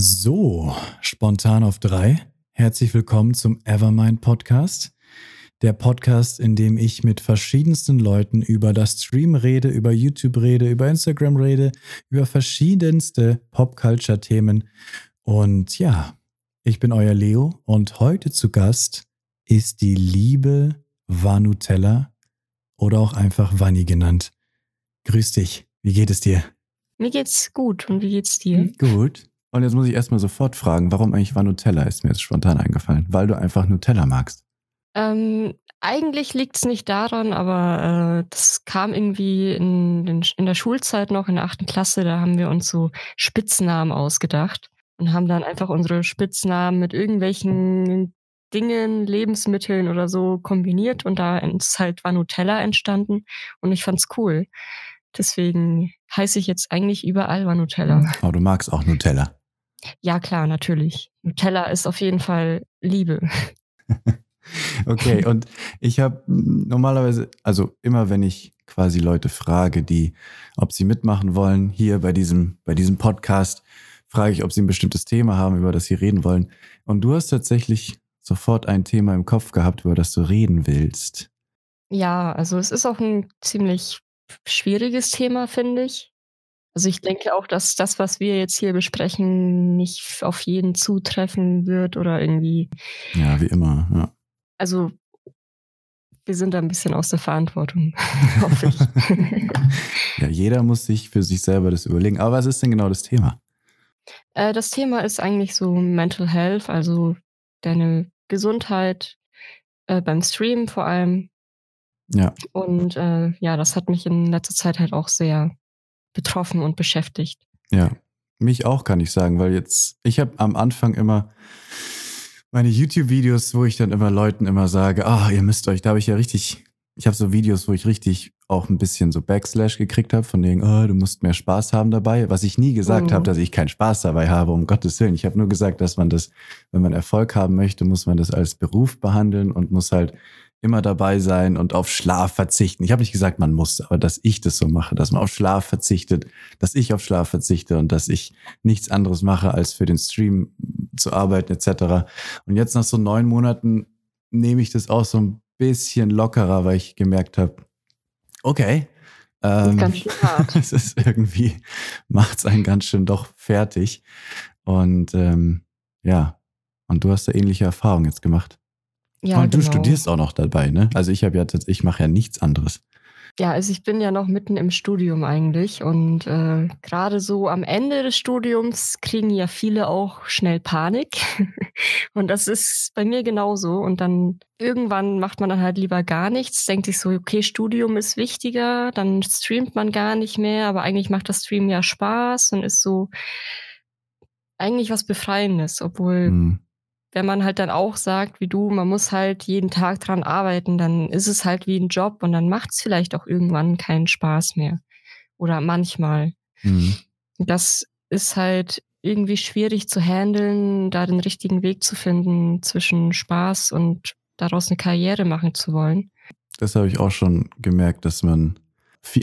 So, spontan auf drei. Herzlich willkommen zum Evermind Podcast. Der Podcast, in dem ich mit verschiedensten Leuten über das Stream rede, über YouTube rede, über Instagram rede, über verschiedenste Popculture-Themen. Und ja, ich bin euer Leo und heute zu Gast ist die liebe Vanutella oder auch einfach Vanni genannt. Grüß dich, wie geht es dir? Mir geht's gut und wie geht's dir? Gut. Und jetzt muss ich erstmal sofort fragen, warum eigentlich war Nutella? Ist mir jetzt spontan eingefallen. Weil du einfach Nutella magst. Ähm, eigentlich liegt es nicht daran, aber äh, das kam irgendwie in, in, in, der Schulzeit noch, in der achten Klasse, da haben wir uns so Spitznamen ausgedacht und haben dann einfach unsere Spitznamen mit irgendwelchen Dingen, Lebensmitteln oder so kombiniert und da ist halt war Nutella entstanden und ich fand's cool. Deswegen heiße ich jetzt eigentlich überall Nutella. Aber du magst auch Nutella. Ja, klar, natürlich. Nutella ist auf jeden Fall Liebe. okay, und ich habe normalerweise, also immer wenn ich quasi Leute frage, die, ob sie mitmachen wollen, hier bei diesem, bei diesem Podcast, frage ich, ob sie ein bestimmtes Thema haben, über das sie reden wollen. Und du hast tatsächlich sofort ein Thema im Kopf gehabt, über das du reden willst. Ja, also es ist auch ein ziemlich schwieriges Thema, finde ich. Also ich denke auch, dass das, was wir jetzt hier besprechen, nicht auf jeden zutreffen wird oder irgendwie. Ja, wie immer, ja. Also wir sind da ein bisschen aus der Verantwortung, hoffe ich. ja, jeder muss sich für sich selber das überlegen. Aber was ist denn genau das Thema? Äh, das Thema ist eigentlich so Mental Health, also deine Gesundheit äh, beim Stream vor allem. Ja. Und äh, ja, das hat mich in letzter Zeit halt auch sehr betroffen und beschäftigt. Ja, mich auch kann ich sagen, weil jetzt, ich habe am Anfang immer meine YouTube-Videos, wo ich dann immer Leuten immer sage, ah, ihr müsst euch, da habe ich ja richtig, ich habe so Videos, wo ich richtig auch ein bisschen so Backslash gekriegt habe, von denen, oh, du musst mehr Spaß haben dabei, was ich nie gesagt mhm. habe, dass ich keinen Spaß dabei habe, um Gottes Willen. Ich habe nur gesagt, dass man das, wenn man Erfolg haben möchte, muss man das als Beruf behandeln und muss halt immer dabei sein und auf Schlaf verzichten. Ich habe nicht gesagt, man muss, aber dass ich das so mache, dass man auf Schlaf verzichtet, dass ich auf Schlaf verzichte und dass ich nichts anderes mache, als für den Stream zu arbeiten etc. Und jetzt nach so neun Monaten nehme ich das auch so ein bisschen lockerer, weil ich gemerkt habe, okay, ähm, ganz schön hart. es ist irgendwie, macht es einen ganz schön doch fertig. Und ähm, ja, und du hast da ähnliche Erfahrungen jetzt gemacht. Ja, Und du genau. studierst auch noch dabei, ne? Also ich habe ja ich mache ja nichts anderes. Ja, also ich bin ja noch mitten im Studium eigentlich und äh, gerade so am Ende des Studiums kriegen ja viele auch schnell Panik und das ist bei mir genauso und dann irgendwann macht man dann halt lieber gar nichts, denkt sich so, okay, Studium ist wichtiger, dann streamt man gar nicht mehr, aber eigentlich macht das Stream ja Spaß und ist so eigentlich was Befreiendes, obwohl hm wenn man halt dann auch sagt, wie du, man muss halt jeden Tag dran arbeiten, dann ist es halt wie ein Job und dann macht es vielleicht auch irgendwann keinen Spaß mehr. Oder manchmal. Mhm. Das ist halt irgendwie schwierig zu handeln, da den richtigen Weg zu finden zwischen Spaß und daraus eine Karriere machen zu wollen. Das habe ich auch schon gemerkt, dass man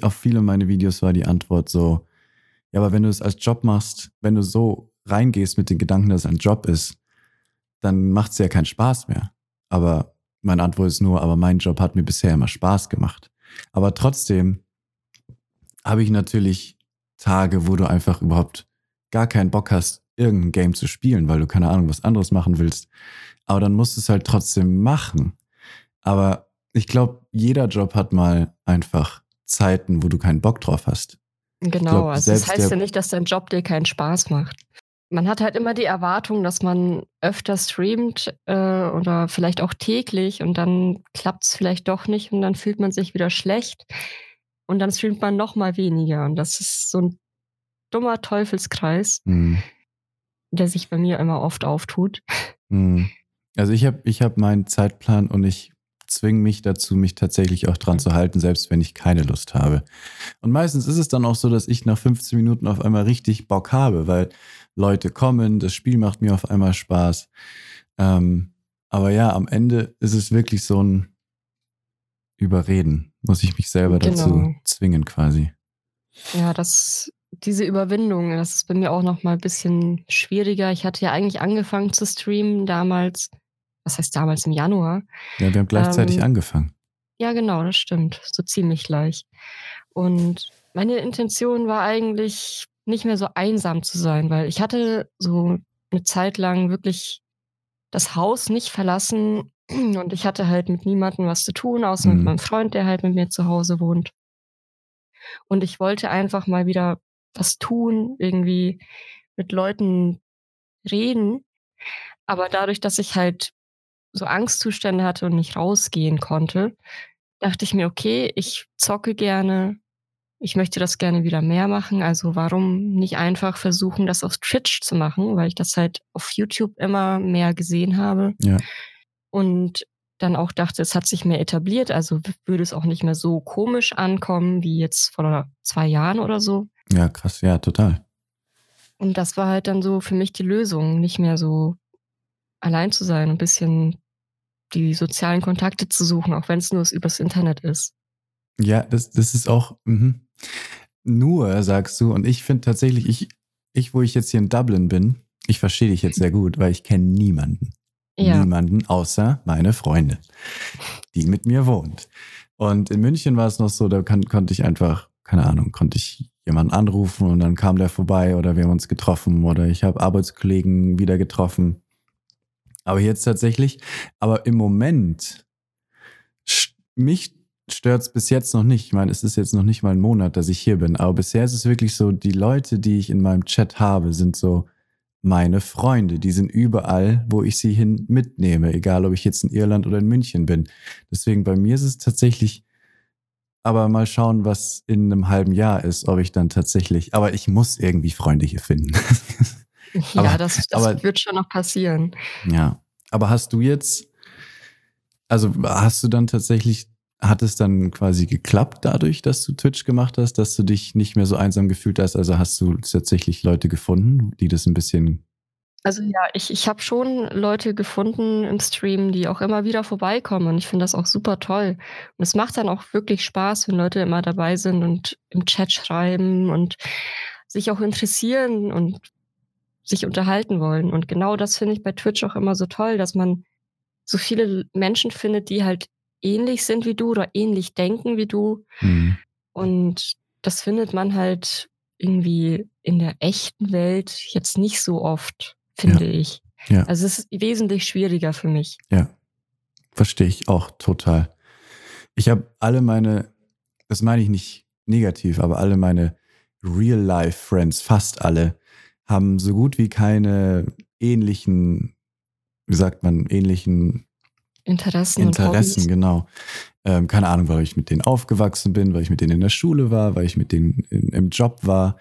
auf viele meiner Videos war die Antwort so, ja, aber wenn du es als Job machst, wenn du so reingehst mit den Gedanken, dass es ein Job ist, dann macht es ja keinen Spaß mehr. Aber meine Antwort ist nur, aber mein Job hat mir bisher immer Spaß gemacht. Aber trotzdem habe ich natürlich Tage, wo du einfach überhaupt gar keinen Bock hast, irgendein Game zu spielen, weil du keine Ahnung, was anderes machen willst. Aber dann musst du es halt trotzdem machen. Aber ich glaube, jeder Job hat mal einfach Zeiten, wo du keinen Bock drauf hast. Genau, glaub, also das heißt ja nicht, dass dein Job dir keinen Spaß macht man hat halt immer die Erwartung, dass man öfter streamt äh, oder vielleicht auch täglich und dann klappt es vielleicht doch nicht und dann fühlt man sich wieder schlecht und dann streamt man noch mal weniger und das ist so ein dummer Teufelskreis, mhm. der sich bei mir immer oft auftut. Mhm. Also ich habe ich hab meinen Zeitplan und ich zwinge mich dazu, mich tatsächlich auch dran zu halten, selbst wenn ich keine Lust habe. Und meistens ist es dann auch so, dass ich nach 15 Minuten auf einmal richtig Bock habe, weil Leute kommen, das Spiel macht mir auf einmal Spaß. Ähm, aber ja, am Ende ist es wirklich so ein Überreden. Muss ich mich selber genau. dazu zwingen quasi. Ja, das diese Überwindung, das ist bei mir auch noch mal ein bisschen schwieriger. Ich hatte ja eigentlich angefangen zu streamen damals. Was heißt damals im Januar? Ja, wir haben gleichzeitig Ähm, angefangen. Ja, genau, das stimmt. So ziemlich gleich. Und meine Intention war eigentlich nicht mehr so einsam zu sein, weil ich hatte so eine Zeit lang wirklich das Haus nicht verlassen und ich hatte halt mit niemandem was zu tun, außer mit Mhm. meinem Freund, der halt mit mir zu Hause wohnt. Und ich wollte einfach mal wieder was tun, irgendwie mit Leuten reden. Aber dadurch, dass ich halt so Angstzustände hatte und nicht rausgehen konnte, dachte ich mir: „Okay, ich zocke gerne. Ich möchte das gerne wieder mehr machen. Also, warum nicht einfach versuchen, das auf Twitch zu machen?“ Weil ich das halt auf YouTube immer mehr gesehen habe Ja. und dann auch dachte, es hat sich mehr etabliert, also würde es auch nicht mehr so komisch ankommen wie jetzt vor 2 Jahren oder so. Ja, krass, ja, total. Und das war halt dann so für mich die Lösung, nicht mehr so allein zu sein, 'n bisschen die sozialen Kontakte zu suchen, auch wenn's nur übers Internet ist. Ja, das das ist auch mhm. Nur, sagst du, und ich finde tatsächlich, ich ich, wo ich jetzt hier in Dublin bin, ich verstehe dich jetzt sehr gut, weil ich kenne niemanden. Ja. Niemanden außer meine Freundin, die mit mir wohnt. Und in München war es noch so, da kann konnte ich einfach keine Ahnung, konnte ich jemanden anrufen und dann kam der vorbei oder wir haben uns getroffen oder ich habe Arbeitskollegen wieder getroffen. Aber jetzt tatsächlich aber im Moment st mich stört's bis jetzt noch nicht. Ich meine, es ist jetzt noch nicht mal 'n Monat, dass ich hier bin, aber bisher ist es wirklich so, die Leute, die ich in meinem Chat habe, sind so meine Freunde. Die sind überall, wo ich sie hin mitnehme, egal ob ich jetzt in Irland oder in München bin. Deswegen bei mir ist es tatsächlich aber mal schauen, was in 'nem halben Jahr ist, ob ich dann tatsächlich aber ich muss irgendwie Freunde hier finden. Ja, Aber das das aber wird schon noch passieren. Ja. Aber hast du jetzt also, hast du dann tatsächlich hat es dann quasi geklappt dadurch, dass du Twitch gemacht hast, dass du dich nicht mehr so einsam gefühlt hast? Also, hast du tatsächlich Leute gefunden, die das 'n bisschen Also, ja, ich ich habe schon Leute gefunden im Stream, die auch immer wieder vorbeikommen und ich finde das auch super toll. Und es macht dann auch wirklich Spaß, wenn Leute immer dabei sind und im Chat schreiben und sich auch interessieren und sich unterhalten wollen. Und genau das finde ich bei Twitch auch immer so toll, dass man so viele Menschen findet, die halt ähnlich sind wie du oder ähnlich denken wie du. Mhm. Und das findet man halt irgendwie in der echten Welt jetzt nicht so oft, finde ich. Ja. Also, es ist wesentlich schwieriger für mich. Ja. Verstehe ich auch total. Ich habe alle meine das meine ich nicht negativ, aber alle meine Real-Life-Friends, fast alle, haben so gut wie keine ähnlichen wie sagt man, ähnlichen Interessen und Interessen, Hobbys. genau. Ähm, keine Ahnung, weil ich mit denen aufgewachsen bin, weil ich mit denen in der Schule war, weil ich mit denen in im Job war,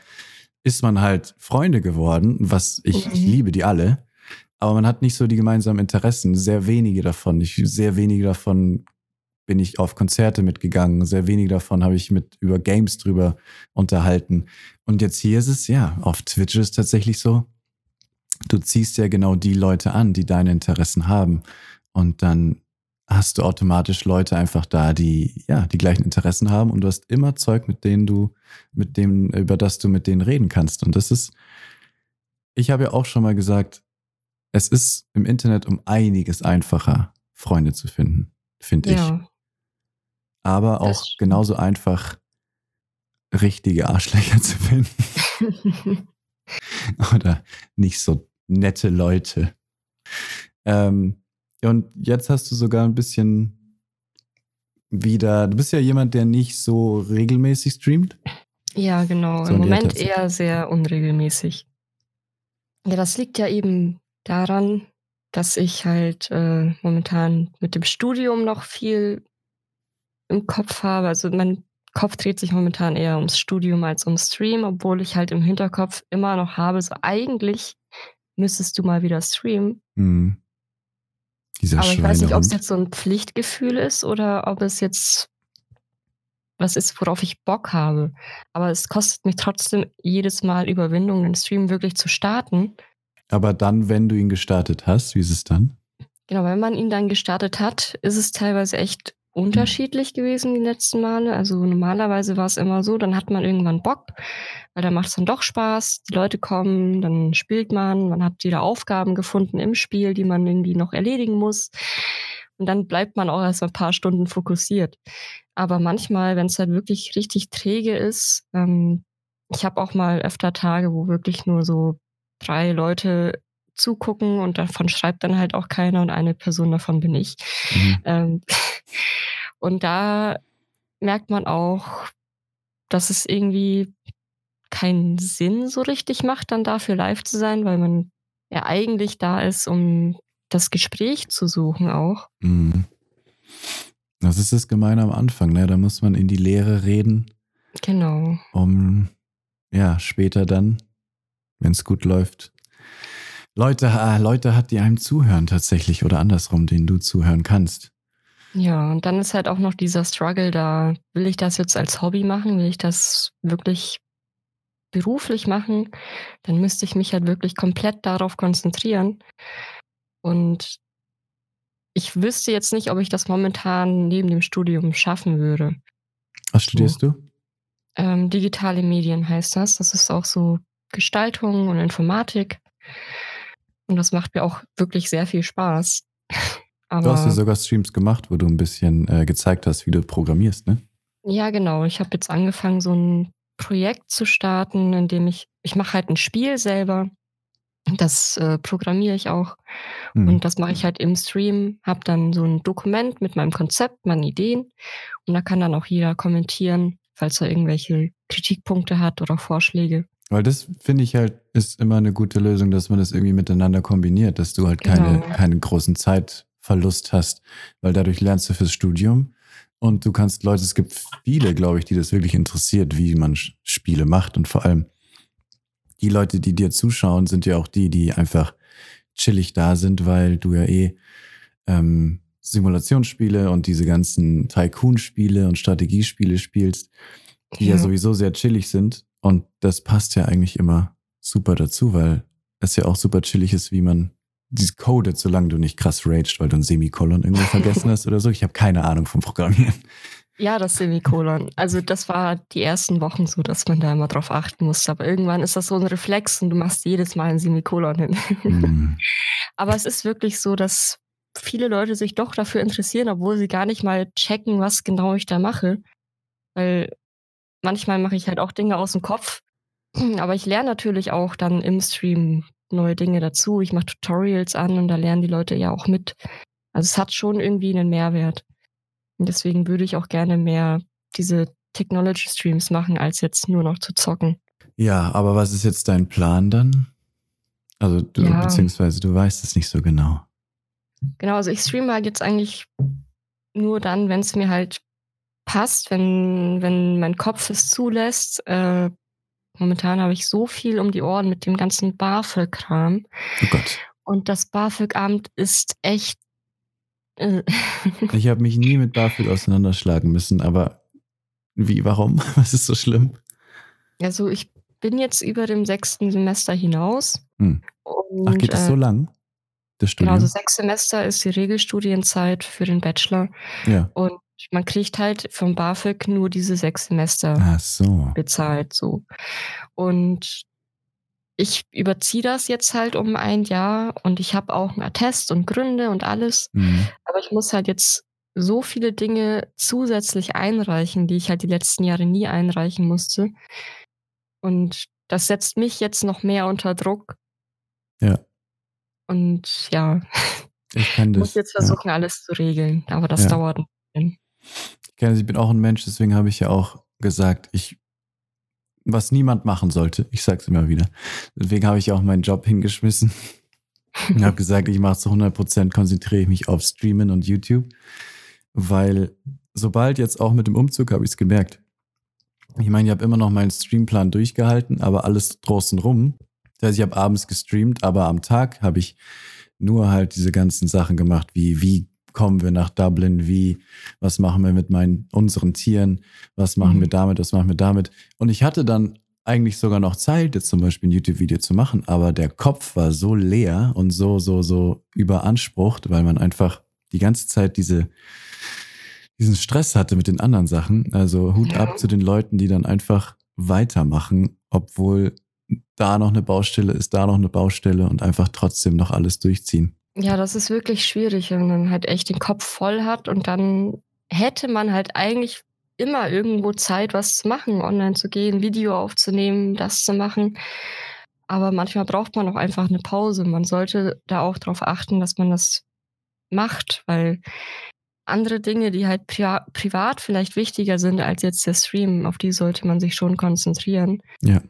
ist man halt Freunde geworden, was ich ich Mhm. liebe die alle, aber man hat nicht so die gemeinsamen Interessen, sehr wenige davon. Ich sehr wenige davon bin ich auf Konzerte mitgegangen, sehr wenige davon habe ich mit über Games drüber unterhalten. Und jetzt hier ist es ja, auf Twitch ist es tatsächlich so, du ziehst ja genau die Leute an, die deine Interessen haben. Und dann hast du automatisch Leute einfach da, die, ja, die gleichen Interessen haben und du hast immer Zeug, mit denen du mit dem über das du mit denen reden kannst. Und das ist ich habe ja auch schon mal gesagt, es ist im Internet um einiges einfacher, Freunde zu finden, finde ich. Ja. Aber Das auch genauso einfach richtige Arschlöcher zu finden. Oder nicht so nette Leute. Ähm, und jetzt hast du sogar 'n bisschen wieder du bist ja jemand, der nicht so regelmäßig streamt? Ja, genau. So Im Moment eher sehr unregelmäßig. Ja, das liegt ja eben daran, dass ich halt, äh, momentan mit dem Studium noch viel im Kopf habe. Also, mein Kopf dreht sich momentan eher ums Studium als ums Stream, obwohl ich halt im Hinterkopf immer noch habe, so: „Eigentlich müsstest du mal wieder streamen.“ Mhm. Dieser Aber ich weiß nicht, ob's Schweinehund. jetzt so 'n Pflichtgefühl ist oder ob es jetzt was ist, worauf ich Bock habe. Aber es kostet mich trotzdem jedes Mal Überwindung, den Stream wirklich zu starten. Aber dann, wenn du ihn gestartet hast, wie ist es dann? Genau, wenn man ihn dann gestartet hat, ist es teilweise echt unterschiedlich gewesen die letzten Male. Also normalerweise war es immer so, dann hat man irgendwann Bock, weil da macht es dann doch Spaß. Die Leute kommen, dann spielt man, man hat wieder Aufgaben gefunden im Spiel, die man irgendwie noch erledigen muss. Und dann bleibt man auch erst ein paar Stunden fokussiert. Aber manchmal, wenn es halt wirklich richtig träge ist, ähm, ich habe auch mal öfter Tage, wo wirklich nur so drei Leute zugucken und davon schreibt dann halt auch keiner und eine Person davon bin ich. Mhm. Ähm, und da merkt man auch, dass es irgendwie keinen Sinn so richtig macht, dann dafür live zu sein, weil man ja eigentlich da ist, um das Gespräch zu suchen auch. Mhm. Das ist das Gemeine am Anfang, ne? Da muss man in die Lehre reden. Genau. Um ja später dann, wenn es gut läuft, Leute, äh, Leute hat, die einem zuhören tatsächlich oder andersrum, denen du zuhören kannst. Ja, und dann ist halt auch noch dieser Struggle da. Will ich das jetzt als Hobby machen? Will ich das wirklich beruflich machen? Dann müsste ich mich halt wirklich komplett darauf konzentrieren. Und ich wüsste jetzt nicht, ob ich das momentan neben dem Studium schaffen würde. Was studierst so. du? Ähm, digitale Medien heißt das. Das ist auch so Gestaltung und Informatik. Und das macht mir auch wirklich sehr viel Spaß. Aber, du hast ja sogar Streams gemacht, wo du ein bisschen äh, gezeigt hast, wie du programmierst, ne? Ja, genau. Ich habe jetzt angefangen, so ein Projekt zu starten, in dem ich, ich mache halt ein Spiel selber. Das äh, programmiere ich auch. Mhm. Und das mache ich halt im Stream, habe dann so ein Dokument mit meinem Konzept, meinen Ideen. Und da kann dann auch jeder kommentieren, falls er irgendwelche Kritikpunkte hat oder Vorschläge. Weil das finde ich halt, ist immer eine gute Lösung, dass man das irgendwie miteinander kombiniert, dass du halt keine, genau. keinen großen Zeitverlust hast, weil dadurch lernst du fürs Studium. Und du kannst Leute, es gibt viele, glaube ich, die das wirklich interessiert, wie man Spiele macht. Und vor allem die Leute, die dir zuschauen, sind ja auch die, die einfach chillig da sind, weil du ja eh ähm, Simulationsspiele und diese ganzen Tycoon-Spiele und Strategiespiele spielst, die ja. ja sowieso sehr chillig sind. Und das passt ja eigentlich immer super dazu, weil es ja auch super chillig ist, wie man dieses codet, solange du nicht krass raged, weil du ein Semikolon irgendwo vergessen hast oder so. Ich habe keine Ahnung vom Programmieren. Ja, das Semikolon. Also das war die ersten Wochen so, dass man da immer drauf achten musste. Aber irgendwann ist das so ein Reflex und du machst jedes Mal ein Semikolon hin. Mm. Aber es ist wirklich so, dass viele Leute sich doch dafür interessieren, obwohl sie gar nicht mal checken, was genau ich da mache. Weil manchmal mache ich halt auch Dinge aus dem Kopf. Aber ich lerne natürlich auch dann im Stream neue Dinge dazu. Ich mache Tutorials an und da lernen die Leute ja auch mit. Also es hat schon irgendwie einen Mehrwert. Und deswegen würde ich auch gerne mehr diese Technology Streams machen, als jetzt nur noch zu zocken. Ja, aber was ist jetzt dein Plan dann? Also du, ja. beziehungsweise du weißt es nicht so genau. Genau, also ich streame halt jetzt eigentlich nur dann, wenn es mir halt passt, wenn, wenn mein Kopf es zulässt. Äh, momentan habe ich so viel um die Ohren mit dem ganzen BAföG-Kram. Oh Gott. Und das BAföG-Amt ist echt. Äh ich habe mich nie mit BAföG auseinanderschlagen müssen, aber wie, warum? Was ist so schlimm? Also ich bin jetzt über dem sechsten Semester hinaus. Hm. Ach, geht das äh, so lang? Das Studium? Genau, also sechs Semester ist die Regelstudienzeit für den Bachelor. Ja. Und man kriegt halt vom BAföG nur diese sechs Semester so. bezahlt, so. Und ich überziehe das jetzt halt um ein Jahr und ich habe auch einen Attest und Gründe und alles. Mhm. Aber ich muss halt jetzt so viele Dinge zusätzlich einreichen, die ich halt die letzten Jahre nie einreichen musste. Und das setzt mich jetzt noch mehr unter Druck. Ja. Und ja, ich kann das, muss jetzt versuchen, ja. alles zu regeln. Aber das ja. dauert ein bisschen. Ich kenne, ich bin auch ein Mensch, deswegen habe ich ja auch gesagt, ich, was niemand machen sollte, ich sage es immer wieder. Deswegen habe ich auch meinen Job hingeschmissen und habe gesagt, ich mache zu 100 Prozent, konzentriere ich mich auf Streamen und YouTube, weil sobald jetzt auch mit dem Umzug habe ich es gemerkt. Ich meine, ich habe immer noch meinen Streamplan durchgehalten, aber alles draußen rum. Das heißt, ich habe abends gestreamt, aber am Tag habe ich nur halt diese ganzen Sachen gemacht, wie wie kommen wir nach Dublin, wie, was machen wir mit meinen, unseren Tieren, was machen mhm. wir damit, was machen wir damit. Und ich hatte dann eigentlich sogar noch Zeit, jetzt zum Beispiel ein YouTube-Video zu machen, aber der Kopf war so leer und so, so, so überansprucht, weil man einfach die ganze Zeit diese, diesen Stress hatte mit den anderen Sachen. Also Hut Ja. ab zu den Leuten, die dann einfach weitermachen, obwohl da noch eine Baustelle ist, da noch eine Baustelle und einfach trotzdem noch alles durchziehen. Ja, das ist wirklich schwierig, wenn man halt echt den Kopf voll hat und dann hätte man halt eigentlich immer irgendwo Zeit, was zu machen, online zu gehen, Video aufzunehmen, das zu machen. Aber manchmal braucht man auch einfach eine Pause. Man sollte da auch darauf achten, dass man das macht, weil andere Dinge, die halt pri privat vielleicht wichtiger sind als jetzt der Stream, auf die sollte man sich schon konzentrieren. Ja.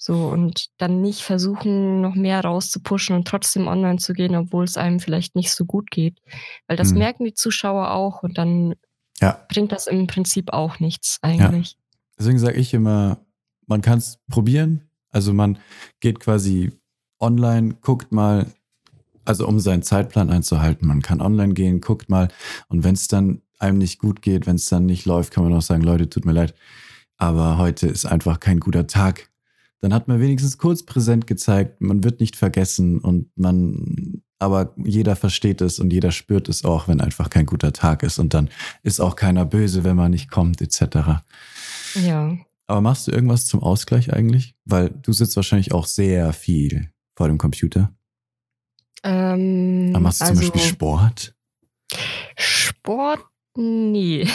So, und dann nicht versuchen, noch mehr rauszupushen und trotzdem online zu gehen, obwohl es einem vielleicht nicht so gut geht. Weil das Mhm. merken die Zuschauer auch und dann Ja. bringt das im Prinzip auch nichts eigentlich. Deswegen sage ich immer, man kann es probieren. Also man geht quasi online, guckt mal, also um seinen Zeitplan einzuhalten. Man kann online gehen, guckt mal. Und wenn es dann einem nicht gut geht, wenn es dann nicht läuft, kann man auch sagen, Leute, tut mir leid. Aber heute ist einfach kein guter Tag. Dann hat man wenigstens kurz präsent gezeigt, man wird nicht vergessen und man, aber jeder versteht es und jeder spürt es auch, wenn einfach kein guter Tag ist. Und dann ist auch keiner böse, wenn man nicht kommt, etc. Ja. Aber machst du irgendwas zum Ausgleich eigentlich? Weil du sitzt wahrscheinlich auch sehr viel vor dem Computer. Ähm, Aber machst du also zum Beispiel Sport? Sport? Nee.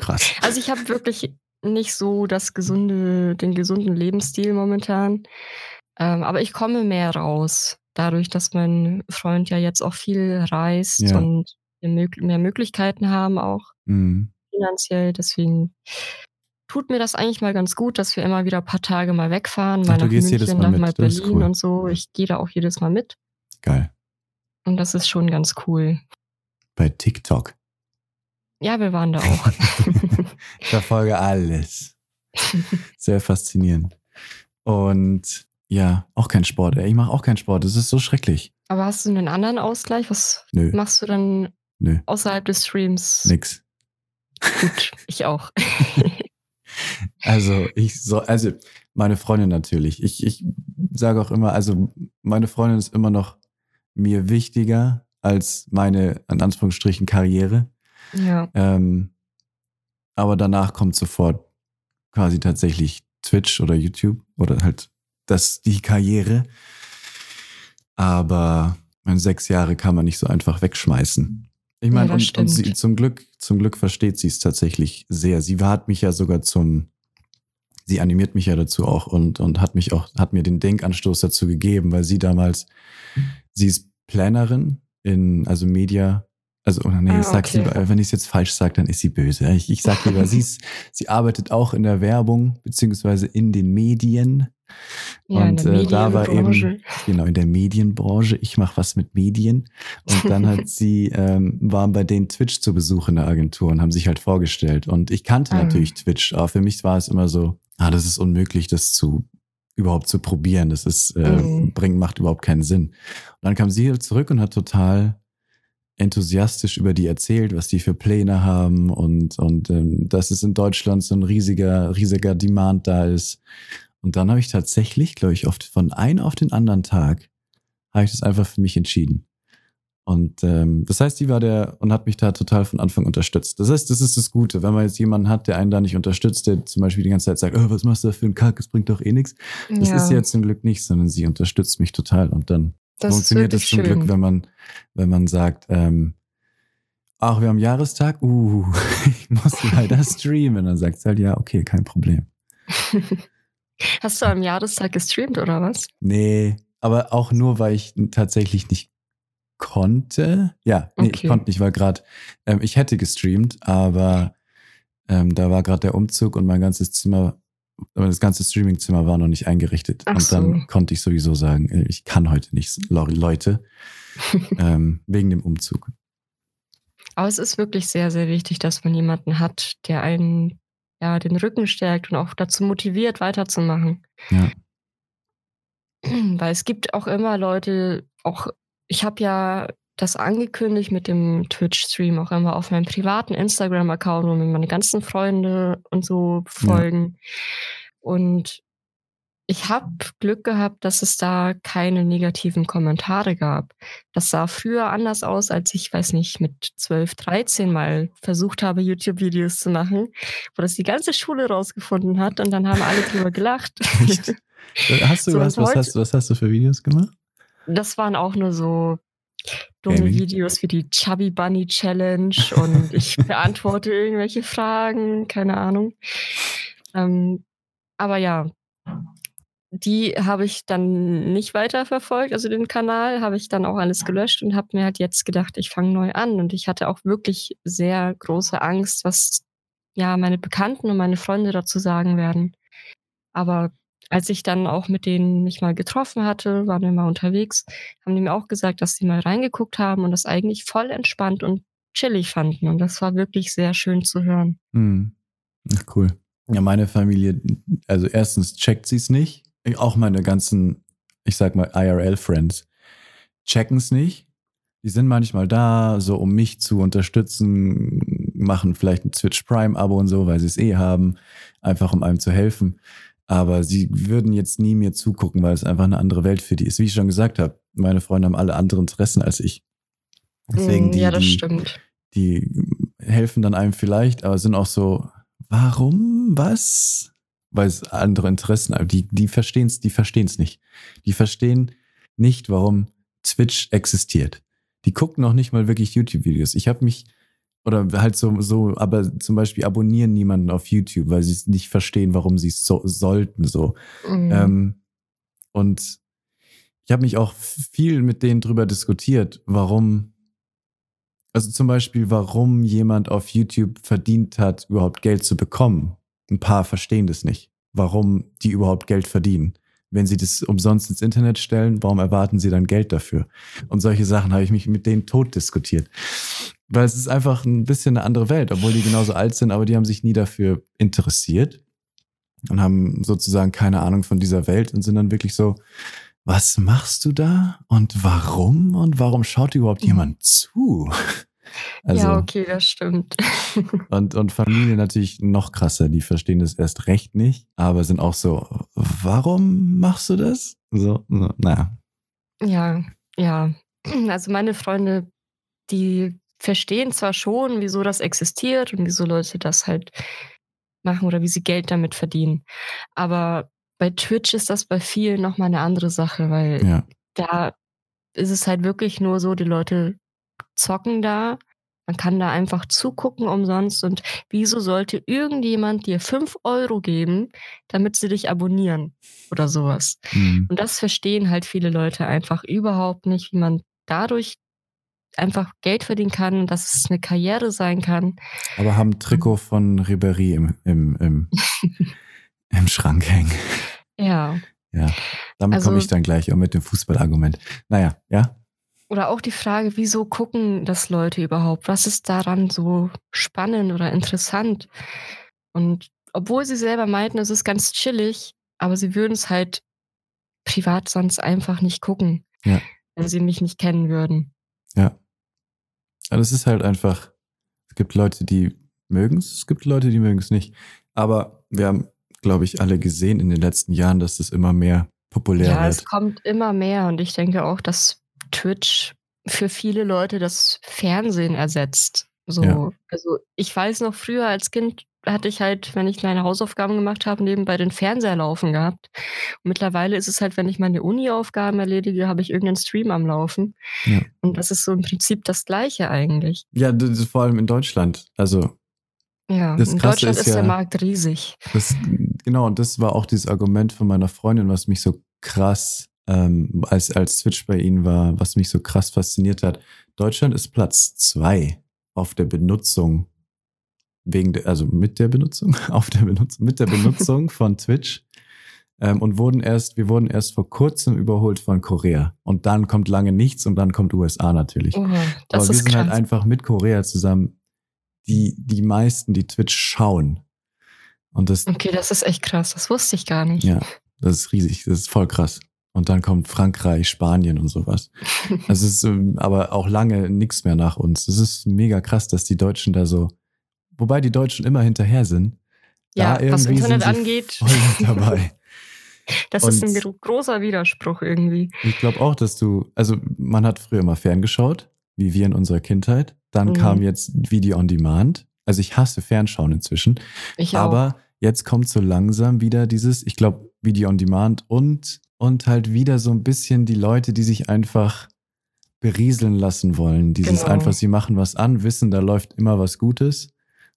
Krass. Also ich habe wirklich nicht so das gesunde, den gesunden Lebensstil momentan. Ähm, aber ich komme mehr raus. Dadurch, dass mein Freund ja jetzt auch viel reist Ja. und mehr Möglichkeiten haben, auch Mhm. finanziell. Deswegen tut mir das eigentlich mal ganz gut, dass wir immer wieder ein paar Tage mal wegfahren. Ach, Mal du nach München, Mal nach mal Berlin cool. und so. Ich gehe da auch jedes Mal mit. Geil. Und das ist schon ganz cool. Bei TikTok. Ja, wir waren da auch. Ich verfolge alles. Sehr faszinierend. Und ja, auch kein Sport. Ey, ich mache auch keinen Sport. Das ist so schrecklich. Aber hast du einen anderen Ausgleich? Was Nö, machst du dann nö, außerhalb des Streams? nix. Gut, ich auch. Also ich so, also meine Freundin natürlich. Ich, ich sage auch immer, also meine Freundin ist immer noch mir wichtiger als meine, in Anführungsstrichen, Karriere. Ja. Ähm, aber danach kommt sofort quasi tatsächlich Twitch oder YouTube oder halt das, die Karriere. Aber sechs Jahre kann man nicht so einfach wegschmeißen. Ich meine, Ja, und, und sie, zum Glück, zum Glück versteht sie es tatsächlich sehr. Sie hat mich ja sogar zum, sie animiert mich ja dazu auch und, und hat mich auch, hat mir den Denkanstoß dazu gegeben, weil sie damals, sie ist Plannerin in, also Media, also, oh nee, Ah, ich sag's okay. lieber, äh, wenn ich es jetzt falsch sage, dann ist sie böse. Ich, ich sag lieber, sie, ist, sie arbeitet auch in der Werbung, beziehungsweise in den medien. Ja, und äh, da war eben, genau, in der Medienbranche. Ich mache was mit Medien. Und dann hat sie, ähm, waren bei denen Twitch zu Besuch in der Agentur und haben sich halt vorgestellt. Und ich kannte Ah. natürlich Twitch, aber für mich war es immer so, ah, das ist unmöglich, das zu überhaupt zu probieren. Das ist, äh, Mhm. bringt, macht überhaupt keinen Sinn. Und dann kam sie halt zurück und hat total enthusiastisch über die erzählt, was die für Pläne haben und, und ähm, dass es in Deutschland so ein riesiger, riesiger Demand da ist. Und dann habe ich tatsächlich, glaube ich, oft von einem auf den anderen Tag, habe ich das einfach für mich entschieden. Und ähm, das heißt, die war der und hat mich da total von Anfang unterstützt. Das heißt, das ist das Gute, wenn man jetzt jemanden hat, der einen da nicht unterstützt, der zum Beispiel die ganze Zeit sagt, oh, was machst du da für einen Kack, es bringt doch eh nichts. Das ist ja zum Glück nicht, sondern sie unterstützt mich total. Und dann das funktioniert es zum wirklich Glück, schön. wenn man, wenn man sagt, ähm, ach, wir haben Jahrestag, uh, ich muss leider streamen. Dann sagt sie halt, ja, okay, kein Problem. Hast du am Jahrestag gestreamt oder was? Nee, aber auch nur, weil ich tatsächlich nicht konnte. Ja, nee, ich Okay. konnte nicht, weil gerade, ähm, ich hätte gestreamt, aber ähm, da war gerade der Umzug und mein ganzes Zimmer, das ganze Streamingzimmer war noch nicht eingerichtet. Ach und dann so. konnte ich sowieso sagen, äh, ich kann heute nicht, Le- Leute, ähm, wegen dem Umzug. Aber es ist wirklich sehr, sehr wichtig, dass man jemanden hat, der einen ja, den Rücken stärkt und auch dazu motiviert, weiterzumachen. Ja. Weil es gibt auch immer Leute, auch ich habe ja das angekündigt mit dem Twitch-Stream auch immer auf meinem privaten Instagram-Account, wo mir meine ganzen Freunde und so folgen. Und ich habe Glück gehabt, dass es da keine negativen Kommentare gab. Das sah früher anders aus, als ich, weiß nicht, mit 12, 13 mal versucht habe, YouTube-Videos zu machen, wo das die ganze Schule rausgefunden hat und dann haben alle drüber gelacht. Hast du, So, was, was, hast, was hast du für Videos gemacht? Das waren auch nur so dumme Gaming? Videos wie die Chubby Bunny Challenge und ich beantworte irgendwelche Fragen, keine Ahnung. Ähm, aber ja, die habe ich dann nicht weiterverfolgt, also den Kanal habe ich dann auch alles gelöscht und habe mir halt jetzt gedacht, ich fange neu an und ich hatte auch wirklich sehr große Angst, was ja meine Bekannten und meine Freunde dazu sagen werden. Aber als ich dann auch mit denen mich mal getroffen hatte, waren wir mal unterwegs, haben die mir auch gesagt, dass sie mal reingeguckt haben und das eigentlich voll entspannt und chillig fanden. Und das war wirklich sehr schön zu hören. Hm. Ach, cool. Ja, meine Familie, also erstens checkt sie es nicht. Auch meine ganzen, ich sag mal, IRL-Friends checken es nicht. Die sind manchmal da, so um mich zu unterstützen, machen vielleicht ein Twitch Prime-Abo und so, weil sie es eh haben, einfach um einem zu helfen. Aber sie würden jetzt nie mir zugucken, weil es einfach eine andere Welt für die ist. Wie ich schon gesagt habe, meine Freunde haben alle andere Interessen als ich. Deswegen Mm, die, ja, das die, stimmt. die helfen dann einem vielleicht, aber sind auch so, warum, was? Weil es andere Interessen haben. Die, die verstehen es, die verstehen es nicht. Die verstehen nicht, warum Twitch existiert. Die gucken noch nicht mal wirklich YouTube-Videos. Ich habe mich, oder halt so, so, aber zum Beispiel abonnieren niemanden auf YouTube, weil sie es nicht verstehen, warum sie es so, sollten, so. Mm. Ähm, und ich habe mich auch viel mit denen drüber diskutiert, warum, also zum Beispiel, warum jemand auf YouTube verdient hat, überhaupt Geld zu bekommen. Ein paar verstehen das nicht, warum die überhaupt Geld verdienen. Wenn sie das umsonst ins Internet stellen, warum erwarten sie dann Geld dafür? Und solche Sachen habe ich mich mit denen tot diskutiert. Weil es ist einfach ein bisschen eine andere Welt, obwohl die genauso alt sind, aber die haben sich nie dafür interessiert und haben sozusagen keine Ahnung von dieser Welt und sind dann wirklich so, was machst du da und warum und warum schaut überhaupt jemand zu? Also, ja, okay, das stimmt. und, und Familie natürlich noch krasser, die verstehen das erst recht nicht, aber sind auch so, warum machst du das? So, so naja. ja, ja. Also meine Freunde, die verstehen zwar schon, wieso das existiert und wieso Leute das halt machen oder wie sie Geld damit verdienen. Aber bei Twitch ist das bei vielen nochmal eine andere Sache, weil Ja, da ist es halt wirklich nur so, die Leute zocken da. Man kann da einfach zugucken umsonst. Und wieso sollte irgendjemand dir 5 Euro geben, damit sie dich abonnieren oder sowas? hm. Und das verstehen halt viele Leute einfach überhaupt nicht, wie man dadurch einfach Geld verdienen kann dass es eine Karriere sein kann. aber haben Trikot von Ribéry im, im, im, im Schrank hängen. Ja. Ja, damit Also- komme ich dann gleich auch mit dem Fußballargument. Naja, ja. Oder auch die Frage, wieso gucken das Leute überhaupt? Was ist daran so spannend oder interessant? Und obwohl sie selber meinten, es ist ganz chillig, aber sie würden es halt privat sonst einfach nicht gucken, Ja. wenn sie mich nicht kennen würden. Ja. Aber es ist halt einfach, es gibt Leute, die mögen es, es gibt Leute, die mögen es nicht. Aber wir haben, glaube ich, alle gesehen in den letzten Jahren, dass das immer mehr populär Ja, es wird. kommt immer mehr und ich denke auch, dass Twitch für viele Leute das Fernsehen ersetzt. So, Ja. also ich weiß noch früher als Kind hatte ich halt, wenn ich kleine Hausaufgaben gemacht habe, nebenbei den Fernseher laufen gehabt. Und mittlerweile ist es halt, wenn ich meine Uni-Aufgaben erledige, habe ich irgendeinen Stream am Laufen. Ja. Und das ist so im Prinzip das Gleiche eigentlich. Ja, das ist vor allem in Deutschland. Also, Ja, Das in Krasse Deutschland ist ist der ja- Markt riesig. das, genau, und das war auch dieses Argument von meiner Freundin, was mich so krass, ähm, als, als Twitch bei ihnen war, was mich so krass fasziniert hat. Deutschland ist Platz zwei auf der Benutzung, wegen der, also mit der Benutzung, auf der Benutzung, mit der Benutzung von Twitch. Ähm, und wurden erst, wir wurden erst vor kurzem überholt von Korea. Und dann kommt lange nichts und dann kommt USA natürlich. Oha, das Aber wir sind halt krass. einfach mit Korea zusammen die, die meisten, die Twitch schauen. Und das, Okay, das ist echt krass. Das wusste ich gar nicht. ja, das ist riesig, das ist voll krass. Und dann kommt Frankreich, Spanien und sowas. Also es ist ähm, aber auch lange nichts mehr nach uns. Es ist mega krass, dass die Deutschen da so, wobei die Deutschen immer hinterher sind. Ja, da was Internet angeht. Voll dabei. Das ist ein gro großer Widerspruch irgendwie. Ich glaube auch, dass du, also man hat früher mal ferngeschaut, wie wir in unserer Kindheit. Dann mhm. kam jetzt Video on Demand. Also ich hasse Fernschauen inzwischen. Ich auch. Aber jetzt kommt so langsam wieder dieses, ich glaube, Video on Demand und, und halt wieder so ein bisschen die Leute, die sich einfach berieseln lassen wollen. Dieses genau. einfach, sie machen was an, wissen, da läuft immer was Gutes,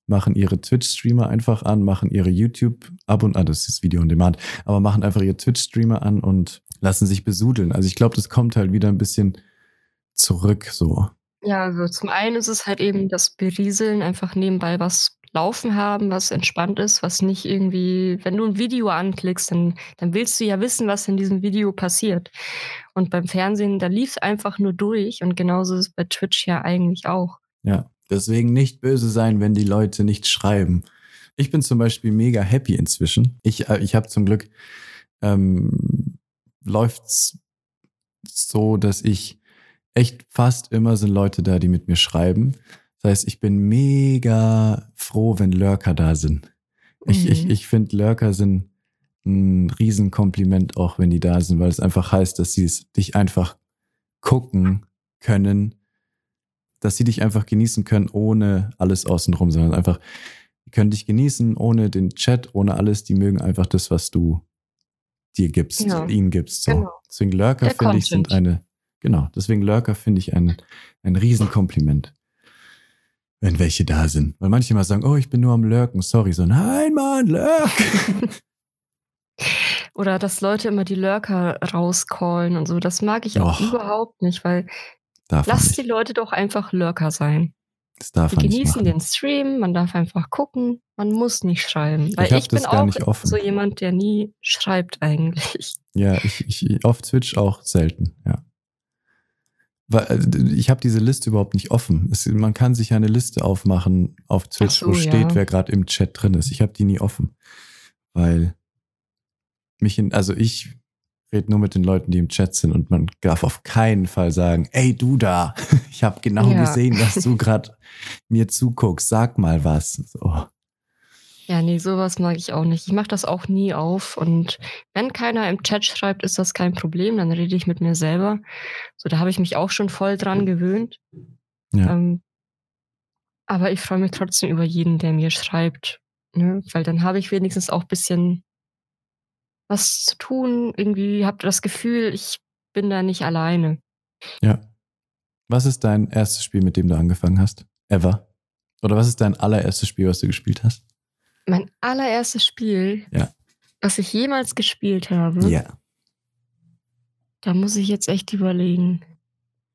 machen ihre Twitch-Streamer einfach an, machen ihre YouTube ab und an, das ist Video on Demand, aber machen einfach ihre Twitch-Streamer an und lassen sich besudeln. Also ich glaube, das kommt halt wieder ein bisschen zurück so. Ja, also zum einen ist es halt eben das Berieseln, einfach nebenbei was laufen haben, was entspannt ist, was nicht irgendwie, wenn du ein Video anklickst, dann, dann willst du ja wissen, was in diesem Video passiert. Und beim Fernsehen, da lief es einfach nur durch und genauso ist es bei Twitch ja eigentlich auch. Ja, deswegen nicht böse sein, wenn die Leute nicht schreiben. Ich bin zum Beispiel mega happy inzwischen. Ich, äh, ich habe zum Glück, ähm, läuft's so, dass ich echt fast immer sind Leute da, die mit mir schreiben. Das heißt, ich bin mega froh, wenn Lurker da sind. Ich, mhm. ich, ich finde, Lurker sind ein Riesenkompliment, auch wenn die da sind, weil es einfach heißt, dass sie es dich einfach gucken können, dass sie dich einfach genießen können, ohne alles außenrum, sondern einfach, die können dich genießen, ohne den Chat, ohne alles. Die mögen einfach das, was du dir gibst, ja. ihnen gibst. So. Genau. Deswegen Lurker, finde ich, sind eine, genau, deswegen Lurker finde ich ein, ein Riesenkompliment wenn welche da sind. Weil manche mal sagen, oh, ich bin nur am Lurken, sorry. So, nein, Mann, lurk. Oder dass Leute immer die Lurker rauscallen und so. Das mag ich auch Och, überhaupt nicht, weil lass die Leute doch einfach Lurker sein. Das darf die genießen den Stream, man darf einfach gucken, man muss nicht schreiben. Weil ich, ich bin auch so jemand, der nie schreibt eigentlich. Ja, ich, ich auf Twitch auch selten, ja. Weil, äh, ich habe diese Liste überhaupt nicht offen. Es, man kann sich eine Liste aufmachen auf Twitch, so, wo steht, wer gerade im Chat drin ist. Ich habe die nie offen. Weil mich in, also ich rede nur mit den Leuten, die im Chat sind und man darf auf keinen Fall sagen, ey du da, ich habe genau ja. gesehen, dass du gerade mir zuguckst, sag mal was. So. Ja, nee, sowas mag ich auch nicht. Ich mache das auch nie auf. Und wenn keiner im Chat schreibt, ist das kein Problem. Dann rede ich mit mir selber. So, da habe ich mich auch schon voll dran gewöhnt. Ja. Ähm, aber ich freue mich trotzdem über jeden, der mir schreibt. Ne? Weil dann habe ich wenigstens auch ein bisschen was zu tun. Irgendwie habt ihr das Gefühl, ich bin da nicht alleine. Ja. Was ist dein erstes Spiel, mit dem du angefangen hast? Ever? Oder was ist dein allererstes Spiel, was du gespielt hast? Mein allererstes Spiel, ja. was ich jemals gespielt habe. Ja. Da muss ich jetzt echt überlegen.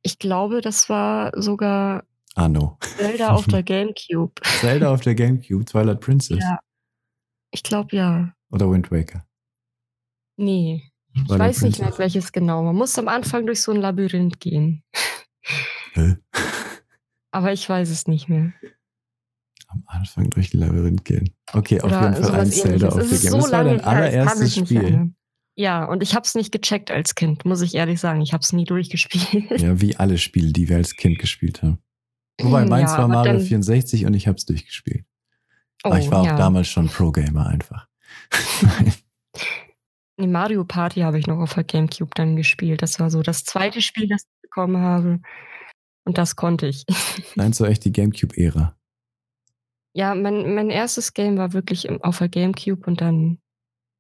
Ich glaube, das war sogar Anno. Zelda auf der Gamecube. Zelda auf der Gamecube, Twilight Princess. Ja. Ich glaube ja. Oder Wind Waker. Nee. Ich Twilight weiß nicht mehr, welches genau. Man muss am Anfang durch so ein Labyrinth gehen. Hä? Aber ich weiß es nicht mehr am Anfang durch ein Labyrinth gehen. Okay, auf jeden Fall ein Zelda auf der Game. So das war dein allererstes Spiel. Ja, und ich habe es nicht gecheckt als Kind, muss ich ehrlich sagen. Ich habe es nie durchgespielt. Ja, wie alle Spiele, die wir als Kind gespielt haben. Wobei meins ja, war Mario 64 und ich habe es durchgespielt. Oh, aber ich war ja. auch damals schon Pro-Gamer einfach. Die Mario Party habe ich noch auf der Gamecube dann gespielt. Das war so das zweite Spiel, das ich bekommen habe. Und das konnte ich. Meinst du echt die Gamecube-Ära? Ja, mein mein erstes Game war wirklich auf der Gamecube und dann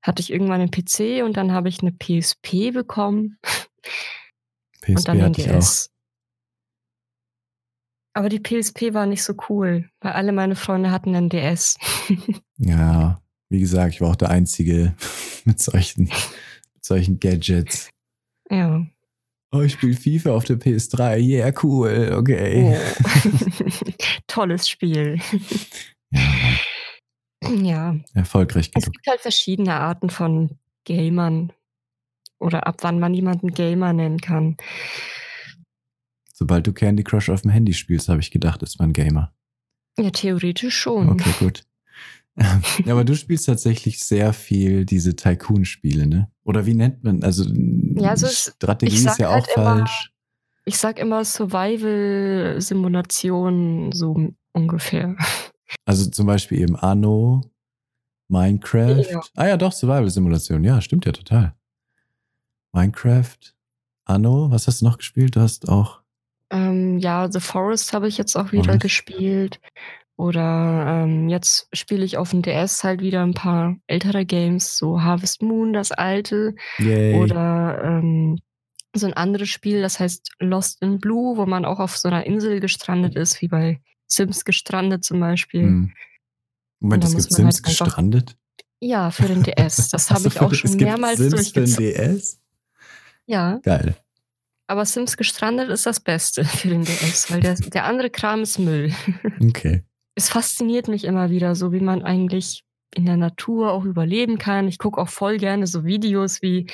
hatte ich irgendwann einen PC und dann habe ich eine PSP bekommen und PSP dann den hatte ich auch. Aber die PSP war nicht so cool, weil alle meine Freunde hatten einen DS. Ja, wie gesagt, ich war auch der Einzige mit solchen mit solchen Gadgets. Ja. Oh, ich spiele FIFA auf der PS3. Yeah, cool. Okay. Oh. Tolles Spiel. Ja. ja. Erfolgreich genug. Es gibt halt verschiedene Arten von Gamern. Oder ab wann man jemanden Gamer nennen kann. Sobald du Candy Crush auf dem Handy spielst, habe ich gedacht, ist man Gamer. Ja, theoretisch schon. Okay, gut. Ja, aber du spielst tatsächlich sehr viel diese Tycoon-Spiele, ne? Oder wie nennt man? Also, ja, also Strategie ist ja halt auch immer, falsch. Ich sag immer Survival-Simulation, so ungefähr. Also zum Beispiel eben Anno Minecraft. Ja. Ah ja, doch, Survival-Simulation. Ja, stimmt ja total. Minecraft. Anno, was hast du noch gespielt? Du hast auch. Ähm, ja, The Forest habe ich jetzt auch wieder Forest. gespielt. Oder ähm, jetzt spiele ich auf dem DS halt wieder ein paar ältere Games, so Harvest Moon, das alte. Yay. Oder ähm, so ein anderes Spiel, das heißt Lost in Blue, wo man auch auf so einer Insel gestrandet ist, wie bei Sims gestrandet zum Beispiel. Hm. Moment, es gibt halt Sims einfach- gestrandet? Ja, für den DS. Das habe Also ich auch für- schon es gibt mehrmals Sims für den. DS? Ja, Geil. aber Sims gestrandet ist das Beste für den DS, weil der, der andere Kram ist Müll. Okay. Es fasziniert mich immer wieder, so wie man eigentlich in der Natur auch überleben kann. Ich gucke auch voll gerne so Videos wie,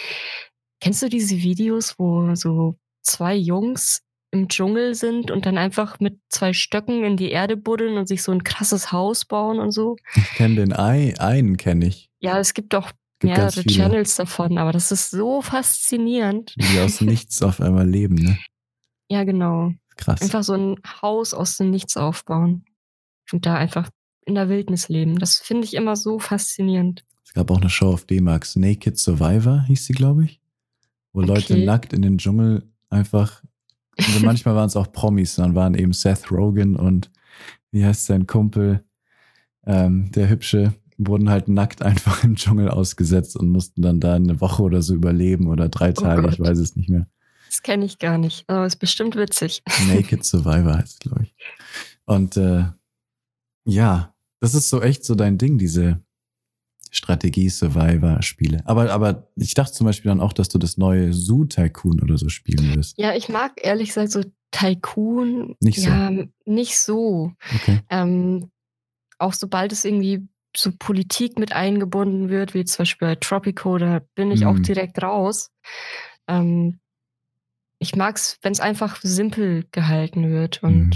kennst du diese Videos, wo so zwei Jungs im Dschungel sind und dann einfach mit zwei Stöcken in die Erde buddeln und sich so ein krasses Haus bauen und so? Ich kenne den Ei, einen kenne ich. Ja, es gibt auch Gibt mehrere. Channels davon, aber das ist so faszinierend. Die aus nichts auf einmal leben, ne? Ja, genau. Krass. Einfach so ein Haus aus dem Nichts aufbauen und da einfach in der Wildnis leben. Das finde ich immer so faszinierend. Es gab auch eine Show auf D-Max, Naked Survivor hieß sie, glaube ich. Wo Leute Okay. nackt in den Dschungel einfach. Also manchmal waren es auch Promis, dann waren eben Seth Rogen und wie heißt sein Kumpel, ähm, der Hübsche, wurden halt nackt einfach im Dschungel ausgesetzt und mussten dann da eine Woche oder so überleben oder drei Oh Tage, ich Gott. weiß es nicht mehr. Das kenne ich gar nicht, aber ist bestimmt witzig. Naked Survivor heißt es, glaube ich. Und äh, ja, das ist so echt so dein Ding, diese Strategie-Survivor-Spiele. Aber, aber ich dachte zum Beispiel dann auch, dass du das neue Zoo Tycoon oder so spielen wirst. Ja, ich mag ehrlich gesagt so Tycoon. Nicht so. Ja, nicht so. Okay. Ähm, auch sobald es irgendwie so Politik mit eingebunden wird, wie zum Beispiel bei Tropico, da bin ich auch Mhm. direkt raus. Ähm, ich mag es, wenn es einfach simpel gehalten wird und Mhm.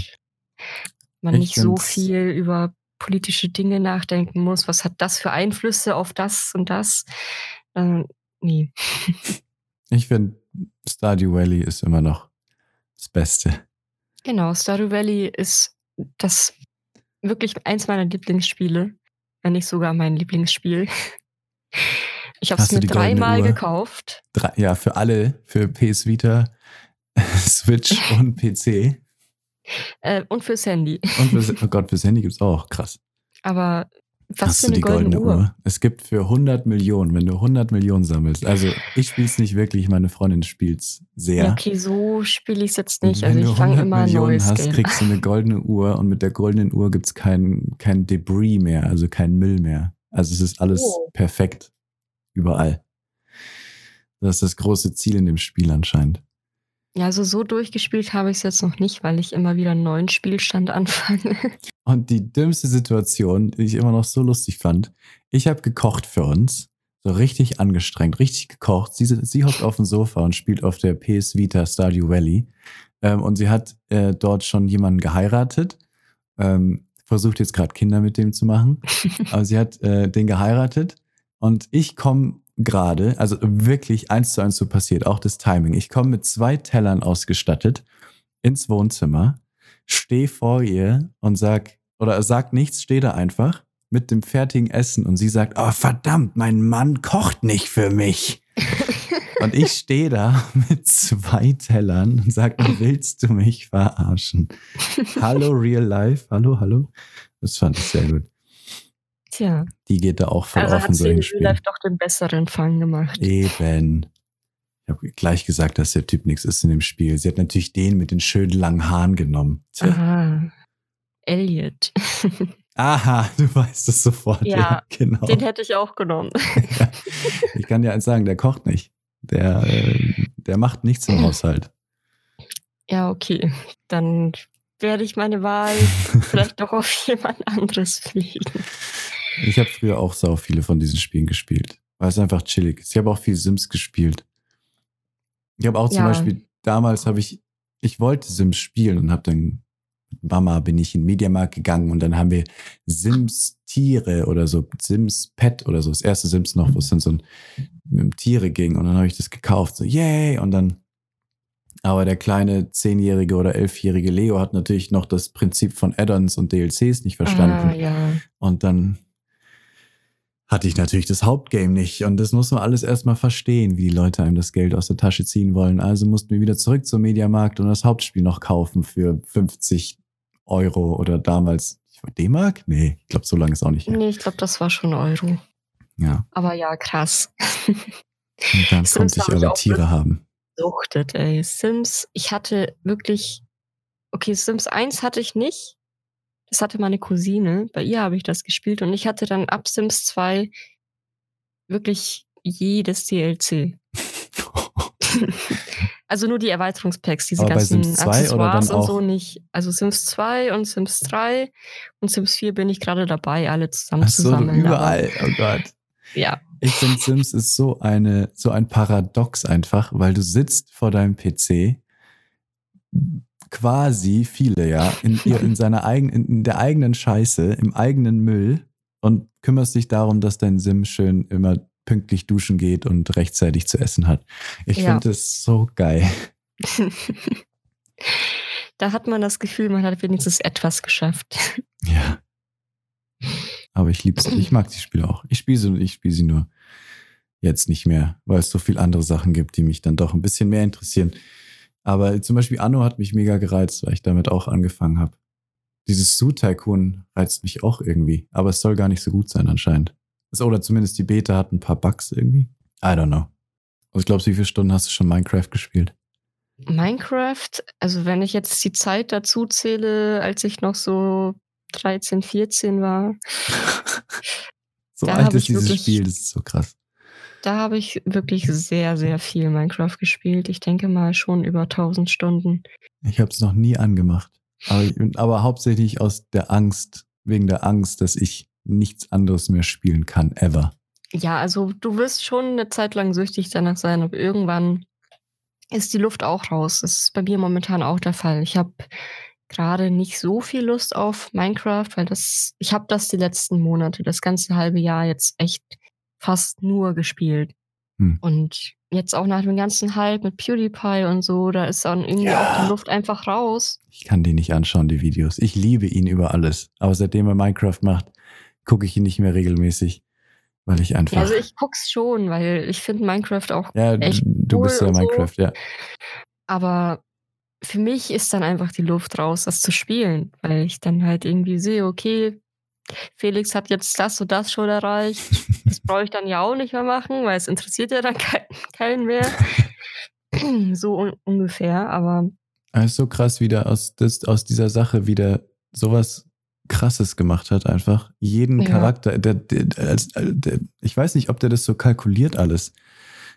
Man Ich nicht so viel über politische Dinge nachdenken muss. Was hat das für Einflüsse auf das und das? Ähm, nee. Ich finde, Stardew Valley ist immer noch das Beste. Genau, Stardew Valley ist das wirklich eins meiner Lieblingsspiele, wenn nicht sogar mein Lieblingsspiel. Ich habe es mir dreimal gekauft. Drei, ja, für alle, für PS Vita, Switch und PC. Äh, und fürs Handy. Und für, oh Gott, fürs Handy gibt's auch. Krass. Aber was Hast für eine die goldene, Uhr. Es gibt für 100 Millionen, wenn du 100 Millionen sammelst. Also ich spiele es nicht wirklich, meine Freundin spielt es sehr. Ja, okay, so spiele ich es jetzt nicht. wenn Also ich fange 100 immer ein Millionen neues hast, Game. kriegst du eine goldene Uhr und mit der goldenen Uhr gibt's kein, kein Debris mehr, also kein Müll mehr. Also es ist alles Oh. perfekt. Überall. Das ist das große Ziel in dem Spiel anscheinend. Ja, also so durchgespielt habe ich es jetzt noch nicht, weil ich immer wieder einen neuen Spielstand anfange. Und die dümmste Situation, die ich immer noch so lustig fand, ich habe gekocht für uns, so richtig angestrengt, richtig gekocht. Sie, sie hockt auf dem Sofa und spielt auf der PS Vita Stardew Valley. Ähm, und sie hat äh, dort schon jemanden geheiratet. Ähm, versucht jetzt gerade Kinder mit dem zu machen. Aber sie hat äh, den geheiratet. Und ich komme gerade, also wirklich eins zu eins so passiert, auch das Timing. Ich komme mit zwei Tellern ausgestattet ins Wohnzimmer, stehe vor ihr und sag, oder sag nichts, stehe da einfach mit dem fertigen Essen und sie sagt, oh verdammt, mein Mann kocht nicht für mich. Und ich stehe da mit zwei Tellern und sag, willst du mich verarschen? Hallo Real Life, hallo, hallo. Das fand ich sehr gut. Tja, Die geht da auch voll also in hat sie in solchen Real Spielen. Life doch den besseren Fang gemacht. Eben. Ich habe gleich gesagt, dass der Typ nichts ist in dem Spiel. Sie hat natürlich den mit den schönen langen Haaren genommen. Tja. Aha. Elliot. Aha, du weißt es sofort. Ja, Ja, genau. Den hätte ich auch genommen. Ich kann dir eins sagen, der kocht nicht. Der, äh, der macht nichts im Haushalt. Ja, okay. Dann werde ich meine Wahl vielleicht doch auf jemand anderes fliegen. Ich habe früher auch sau viele von diesen Spielen gespielt, weil es einfach chillig ist. Ich habe auch viel Sims gespielt. Ich habe auch zum Ja. Beispiel, damals habe ich, ich wollte Sims spielen und habe dann mit Mama bin ich in den Mediamarkt gegangen und dann haben wir Sims Tiere oder so, Sims Pet oder so, das erste Sims noch, wo es dann so ein, mit dem Tiere ging und dann habe ich das gekauft, so yay und dann aber der kleine zehnjährige oder elfjährige Leo hat natürlich noch das Prinzip von Add-ons und DLCs nicht verstanden. Ah, ja. Und dann hatte ich natürlich das Hauptgame nicht. Und das muss man alles erstmal verstehen, wie die Leute einem das Geld aus der Tasche ziehen wollen. Also mussten wir wieder zurück zum Mediamarkt und das Hauptspiel noch kaufen für 50 Euro oder damals D-Mark? Nee, ich glaube, so lange ist auch nicht. Her. Nee, ich glaube, das war schon Euro. Ja. Aber ja, krass. Und dann konnte ich eure Tiere haben. Suchtet, ey. Sims, ich hatte wirklich, okay, Sims 1 hatte ich nicht. Das hatte meine Cousine. Bei ihr habe ich das gespielt und ich hatte dann ab Sims 2 wirklich jedes DLC. also nur die Erweiterungspacks, diese Aber ganzen Sims 2 Accessoires und so nicht. Also Sims 2 und Sims 3 und Sims 4 bin ich gerade dabei, alle zusammen Ach zu so, sammeln. überall. Oh Gott. Ja. Ich finde, Sims ist so eine, so ein Paradox einfach, weil du sitzt vor deinem PC, quasi viele, ja, in, ihr, in seiner eigenen, in der eigenen Scheiße, im eigenen Müll und kümmerst dich darum, dass dein Sim schön immer pünktlich duschen geht und rechtzeitig zu essen hat. Ich Ja. finde es so geil. da hat man das Gefühl, man hat wenigstens etwas geschafft. Ja. Aber ich lieb's. Ich mag die Spiele auch. Ich spiele sie, ich spiele sie nur jetzt nicht mehr, weil es so viele andere Sachen gibt, die mich dann doch ein bisschen mehr interessieren. Aber zum Beispiel Anno hat mich mega gereizt, weil ich damit auch angefangen habe. Dieses Zoo Tycoon reizt mich auch irgendwie, aber es soll gar nicht so gut sein anscheinend. Also, Oder zumindest die Beta hat ein paar Bugs irgendwie. I don't know. Was glaubst du, wie viele Stunden hast du schon Minecraft gespielt? Minecraft, also wenn ich jetzt die Zeit dazu zähle, als ich noch so 13, 14 war, so alt ist ich dieses Spiel, das ist so krass. Da habe ich wirklich sehr, sehr viel Minecraft gespielt. Ich denke mal schon über 1000 Stunden. Ich habe es noch nie angemacht. Aber, aber hauptsächlich aus der Angst, wegen der Angst, dass ich nichts anderes mehr spielen kann, ever. Ja, also du wirst schon eine Zeit lang süchtig danach sein, aber irgendwann ist die Luft auch raus. Das ist bei mir momentan auch der Fall. Ich habe gerade nicht so viel Lust auf Minecraft, weil das, ich habe das die letzten Monate, das ganze halbe Jahr jetzt echt fast nur gespielt. Hm. Und jetzt auch nach dem ganzen Hype mit PewDiePie und so, da ist dann irgendwie Ja. auch die Luft einfach raus. Ich kann die nicht anschauen, die Videos. Ich liebe ihn über alles. Aber seitdem er Minecraft macht, gucke ich ihn nicht mehr regelmäßig, weil ich einfach. Ja, also ich guck's schon, weil ich finde Minecraft auch ja, echt du bist ja cool und so. Minecraft, ja. Aber für mich ist dann einfach die Luft raus, das zu spielen, weil ich dann halt irgendwie sehe, okay, Felix hat jetzt das und das schon erreicht. Das brauche ich dann ja auch nicht mehr machen, weil es interessiert ja dann kein, keinen mehr. so un ungefähr, aber Es ist so krass, wie der aus, das, aus dieser Sache wieder sowas Krasses gemacht hat, einfach. Jeden Ja. Charakter, der, der, der, ich weiß nicht, ob der das so kalkuliert alles,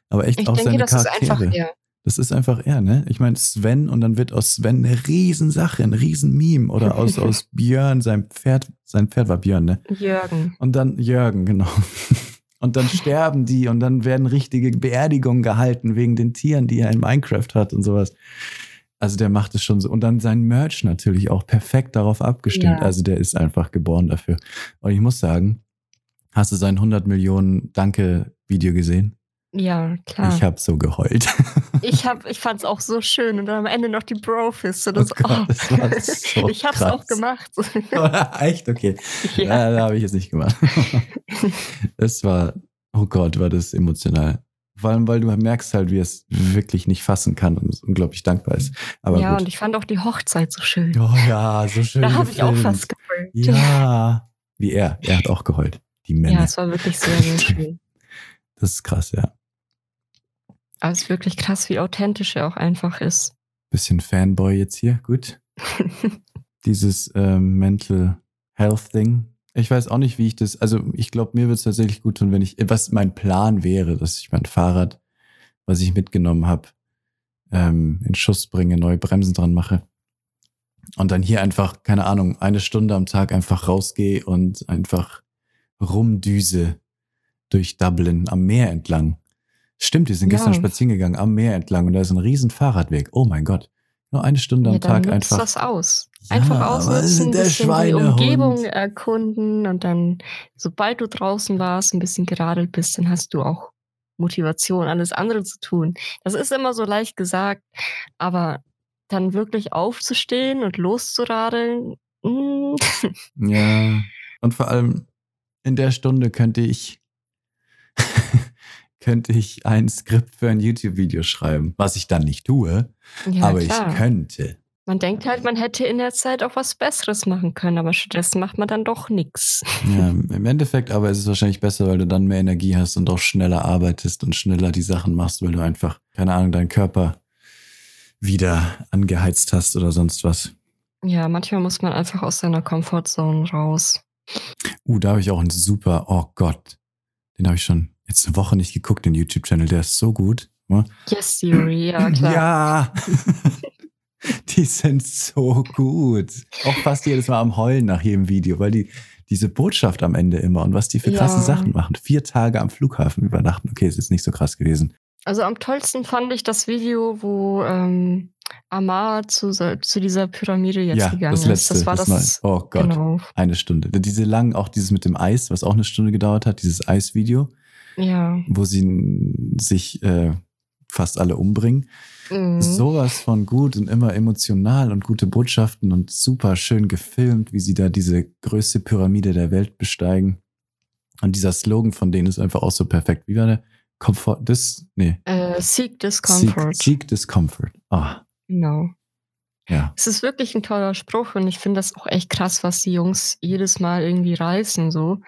aber echt ich auch denke, seine das ist Charaktere. einfach er. Das ist einfach er, ne? Ich meine, Sven und dann wird aus Sven eine Riesensache, ein Riesenmeme. Oder aus, aus Björn, sein Pferd, sein Pferd war Björn, ne? Jürgen. Und dann Jürgen, genau. Und dann sterben die und dann werden richtige Beerdigungen gehalten wegen den Tieren, die er in Minecraft hat und sowas. Also der macht es schon so. Und dann sein Merch natürlich auch perfekt darauf abgestimmt. Ja. Also der ist einfach geboren dafür. Und ich muss sagen, hast du sein 100 Millionen Danke-Video gesehen? Ja, klar. Ich habe so geheult. Ich, hab, ich fand es auch so schön und dann am Ende noch die Bro-Fist. Und Oh Gott, das war so ich hab's krass. auch gemacht. Echt? Okay. ja. Da habe ich jetzt nicht gemacht. Es war, oh Gott, war das emotional. Vor allem, weil du merkst halt, wie er es wirklich nicht fassen kann und es unglaublich dankbar ist. Aber ja, und gut. ich fand auch die Hochzeit so schön. Oh ja, so schön. da habe ich auch fast geheult. Ja. Wie er. Er hat auch geheult. Die Männer. Ja, es war wirklich sehr, sehr schön. das ist krass, ja. Aber es ist wirklich krass, wie authentisch er auch einfach ist. Bisschen Fanboy jetzt hier. Gut. Dieses ähm, Mental Health Ding. Ich weiß auch nicht, wie ich das, also ich glaube, mir wird es tatsächlich gut tun, wenn ich, was mein Plan wäre, dass ich mein Fahrrad, was ich mitgenommen habe, ähm, in Schuss bringe, neue Bremsen dran mache. Und dann hier einfach, keine Ahnung, eine Stunde am Tag einfach rausgehe und einfach rumdüse durch Dublin am Meer entlang. Stimmt, wir sind Ja. gestern spazieren gegangen am Meer entlang und da ist ein riesen Fahrradweg. Oh mein Gott. Nur eine Stunde am Ja, Tag einfach. das aus. Ja, Einfach aber ausnutzen, der bisschen die. Umgebung erkunden und dann, sobald du draußen warst, ein bisschen geradelt bist, dann hast du auch Motivation, alles andere zu tun. Das ist immer so leicht gesagt, aber dann wirklich aufzustehen und loszuradeln, mm, Ja. Und vor allem in der Stunde könnte ich könnte ich ein Skript für ein YouTube-Video schreiben, was ich dann nicht tue, Ja, aber klar. ich könnte. Man denkt halt, man hätte in der Zeit auch was Besseres machen können, aber stattdessen macht man dann doch nichts. Ja, im Endeffekt aber ist es wahrscheinlich besser, weil du dann mehr Energie hast und auch schneller arbeitest und schneller die Sachen machst, weil du einfach, keine Ahnung, deinen Körper wieder angeheizt hast oder sonst was. Ja, manchmal muss man einfach aus seiner Comfortzone raus. Uh, da habe ich auch einen super, oh Gott, den habe ich schon jetzt eine Woche nicht geguckt, den YouTube-Channel, der ist so gut. Ne? Yes, Theory, ja klar. Ja, die sind so gut. Auch fast jedes Mal am Heulen nach jedem Video, weil die diese Botschaft am Ende immer und was die für krasse Ja. Sachen machen. Vier Tage am Flughafen übernachten. Okay, es ist nicht so krass gewesen. Also am tollsten fand ich das Video, wo ähm, Amar zu, zu dieser Pyramide jetzt ja, gegangen das letzte. ist. Das war das. Mal. Oh Gott, Genau. eine Stunde. Diese lang, auch dieses mit dem Eis, was auch eine Stunde gedauert hat, dieses Eisvideo, Ja. wo sie sich äh, fast alle umbringen. Mhm. Sowas von gut und immer emotional und gute Botschaften und super schön gefilmt, wie sie da diese größte Pyramide der Welt besteigen. Und dieser Slogan von denen ist einfach auch so perfekt. Wie war der? Comfort, dis, nee. Äh, Seek Discomfort. Seek, seek Discomfort. Ah, Genau. ja. Es ist wirklich ein toller Spruch und ich finde das auch echt krass, was die Jungs jedes Mal irgendwie reißen, so.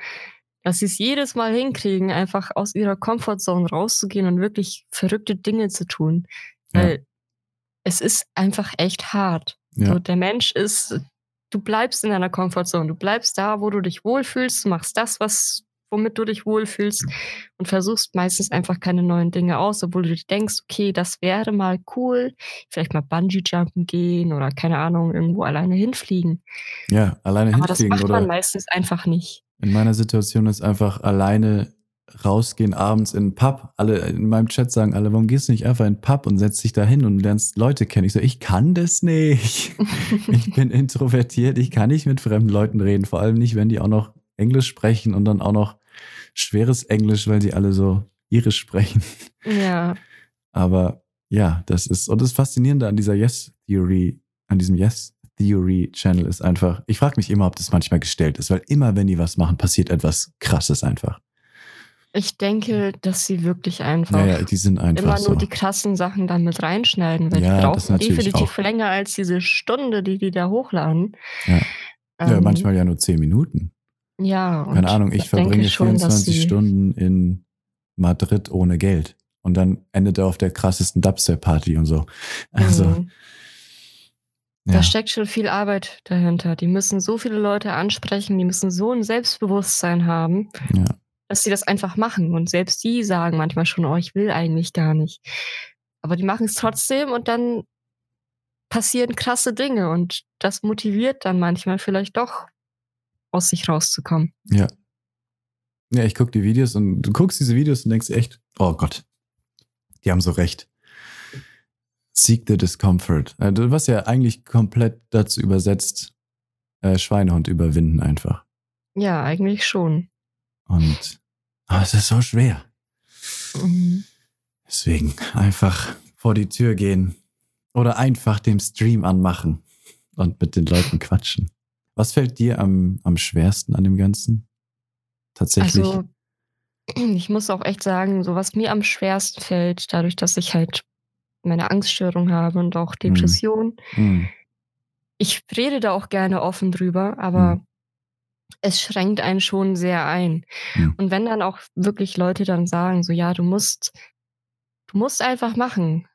Dass sie es jedes Mal hinkriegen, einfach aus ihrer Comfortzone rauszugehen und wirklich verrückte Dinge zu tun. Ja. Weil es ist einfach echt hart. Ja. So, der Mensch ist, du bleibst in deiner Comfortzone, du bleibst da, wo du dich wohlfühlst, du machst das, was, womit du dich wohlfühlst und versuchst meistens einfach keine neuen Dinge aus, obwohl du dir denkst, okay, das wäre mal cool, vielleicht mal Bungee-Jumpen gehen oder keine Ahnung, irgendwo alleine hinfliegen. Ja, alleine Aber das hinfliegen macht man oder meistens einfach nicht. In meiner Situation ist einfach alleine rausgehen abends in einen Pub. Alle in meinem Chat sagen alle, warum gehst du nicht einfach in einen Pub und setzt dich da hin und lernst Leute kennen? Ich so, ich kann das nicht. Ich bin introvertiert, ich kann nicht mit fremden Leuten reden, vor allem nicht, wenn die auch noch Englisch sprechen und dann auch noch schweres Englisch, weil sie alle so irisch sprechen. ja, Aber ja, das ist, und das Faszinierende an dieser Yes Theory, an diesem Yes Theory Channel ist einfach, ich frage mich immer, ob das manchmal gestellt ist, weil immer, wenn die was machen, passiert etwas Krasses einfach. ich denke, dass sie wirklich einfach Ja, ja, die sind einfach immer so. nur die krassen Sachen dann mit reinschneiden, weil Ja, die brauchen definitiv auch. länger als diese Stunde, die die da hochladen. Ja. Ähm, manchmal ja nur zehn Minuten. Ja, und Keine Ahnung, ich verbringe schon, dass 24 sie- Stunden in Madrid ohne Geld. Und dann endet er auf der krassesten Dubstep-Party und so. Also, Mhm. Ja. Da steckt schon viel Arbeit dahinter. Die müssen so viele Leute ansprechen, die müssen so ein Selbstbewusstsein haben, Ja. dass sie das einfach machen. Und selbst die sagen manchmal schon, oh, ich will eigentlich gar nicht. Aber die machen es trotzdem und dann passieren krasse Dinge und das motiviert dann manchmal vielleicht doch aus sich rauszukommen. Ja. Ja, ich gucke die Videos und du guckst diese Videos und denkst echt, oh Gott, die haben so recht. Seek the discomfort. Äh, Was ja eigentlich komplett dazu übersetzt, äh, Schweinehund überwinden einfach. Ja, eigentlich schon. Und aber es ist so schwer. Mhm. Deswegen einfach vor die Tür gehen oder einfach den Stream anmachen und mit den Leuten quatschen. Was fällt dir am, am schwersten an dem Ganzen? Tatsächlich. Also, ich muss auch echt sagen, so was mir am schwersten fällt, dadurch, dass ich halt meine Angststörung habe und auch Depression. Hm. Ich rede da auch gerne offen drüber, aber Hm. es schränkt einen schon sehr ein. Hm. Und wenn dann auch wirklich Leute dann sagen, so ja, du musst, du musst einfach machen.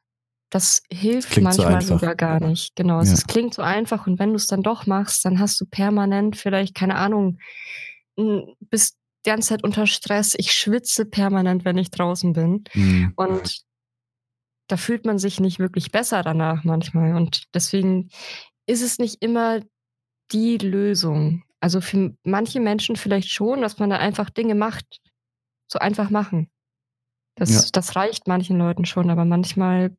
Das hilft klingt so manchmal einfach. sogar gar nicht. Genau, es Ja. klingt so einfach und wenn du es dann doch machst, dann hast du permanent vielleicht, keine Ahnung, bist die ganze Zeit unter Stress. Ich schwitze permanent, wenn ich draußen bin. Hm. Und da fühlt man sich nicht wirklich besser danach manchmal. Und deswegen ist es nicht immer die Lösung. Also für manche Menschen vielleicht schon, dass man da einfach Dinge macht. So einfach machen. Das, Ja. das reicht manchen Leuten schon, aber manchmal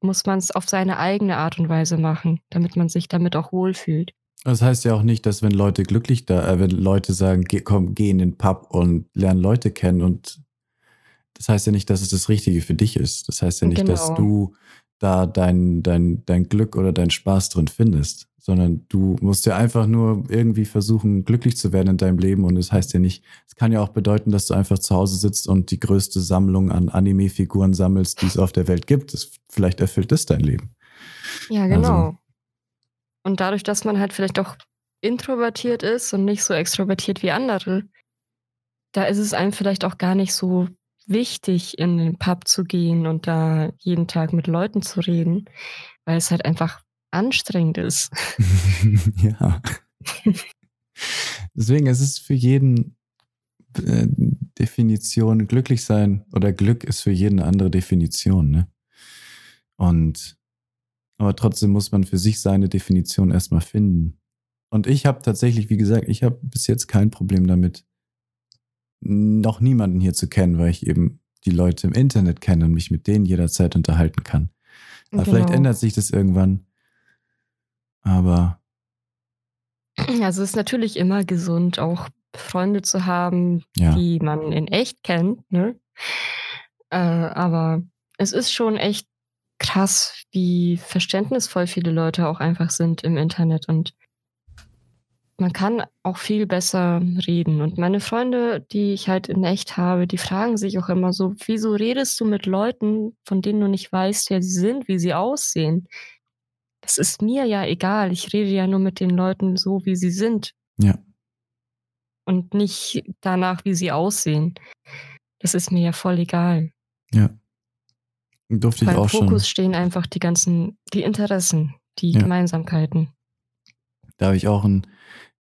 muss man es auf seine eigene Art und Weise machen, damit man sich damit auch wohlfühlt. Das heißt ja auch nicht, dass wenn Leute glücklich da, äh, wenn Leute sagen, geh, komm, geh in den Pub und lern Leute kennen und das heißt ja nicht, dass es das Richtige für dich ist. Das heißt ja nicht, dass Genau. du da dein, dein, dein Glück oder dein Spaß drin findest, sondern du musst ja einfach nur irgendwie versuchen, glücklich zu werden in deinem Leben. Und es das heißt ja nicht, es kann ja auch bedeuten, dass du einfach zu Hause sitzt und die größte Sammlung an Anime-Figuren sammelst, die es auf der Welt gibt. Das, vielleicht erfüllt das dein Leben. Ja, genau. Also, und dadurch, dass man halt vielleicht auch introvertiert ist und nicht so extrovertiert wie andere, da ist es einem vielleicht auch gar nicht so wichtig, in den Pub zu gehen und da jeden Tag mit Leuten zu reden, weil es halt einfach anstrengend ist. ja. Deswegen ist es für jeden äh, Definition glücklich sein oder Glück ist für jeden eine andere Definition, ne? Und aber trotzdem muss man für sich seine Definition erstmal finden. Und ich habe tatsächlich, wie gesagt, ich habe bis jetzt kein Problem damit, noch niemanden hier zu kennen, weil ich eben die Leute im Internet kenne und mich mit denen jederzeit unterhalten kann. Aber genau. vielleicht ändert sich das irgendwann. Aber. Also es ist natürlich immer gesund, auch Freunde zu haben, ja. die man in echt kennt, ne? Äh, aber es ist schon echt krass, wie verständnisvoll viele Leute auch einfach sind im Internet und man kann auch viel besser reden. Und meine Freunde, die ich halt in echt habe, die fragen sich auch immer so, wieso redest du mit Leuten, von denen du nicht weißt, wer sie sind, wie sie aussehen? Das ist mir ja egal. Ich rede ja nur mit den Leuten so, wie sie sind. Ja. Und nicht danach, wie sie aussehen. Das ist mir ja voll egal. Ja. Durfte Beim ich auch Fokus schon. stehen einfach die ganzen, die Interessen, die ja. Gemeinsamkeiten. Da habe ich auch einen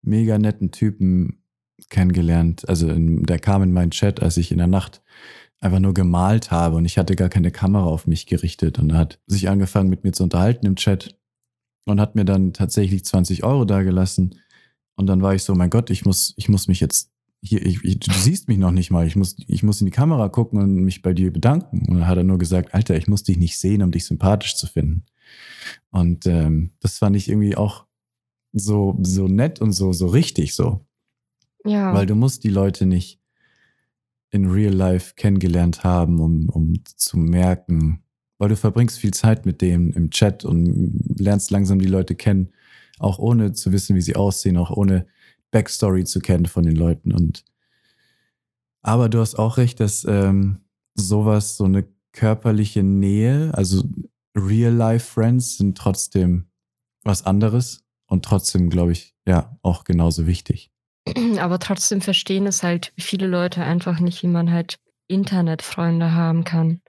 mega netten Typen kennengelernt. Also in, der kam in meinen Chat, als ich in der Nacht einfach nur gemalt habe und ich hatte gar keine Kamera auf mich gerichtet und er hat sich angefangen mit mir zu unterhalten im Chat und hat mir dann tatsächlich 20 Euro dagelassen. Und dann war ich so, mein Gott, ich muss, ich muss mich jetzt hier, ich, ich, du siehst mich noch nicht mal. Ich muss, ich muss in die Kamera gucken und mich bei dir bedanken. Und dann hat er nur gesagt, Alter, ich muss dich nicht sehen, um dich sympathisch zu finden. Und ähm, das fand ich irgendwie auch so, so nett und so, so richtig so. Ja. Weil du musst die Leute nicht in real life kennengelernt haben, um, um zu merken, weil du verbringst viel Zeit mit denen im Chat und lernst langsam die Leute kennen, auch ohne zu wissen, wie sie aussehen, auch ohne Backstory zu kennen von den Leuten. Und aber du hast auch recht, dass ähm, sowas, so eine körperliche Nähe, also Real-Life-Friends sind trotzdem was anderes und trotzdem, glaube ich, ja, auch genauso wichtig. Aber trotzdem verstehen es halt viele Leute einfach nicht, wie man halt Internetfreunde haben kann.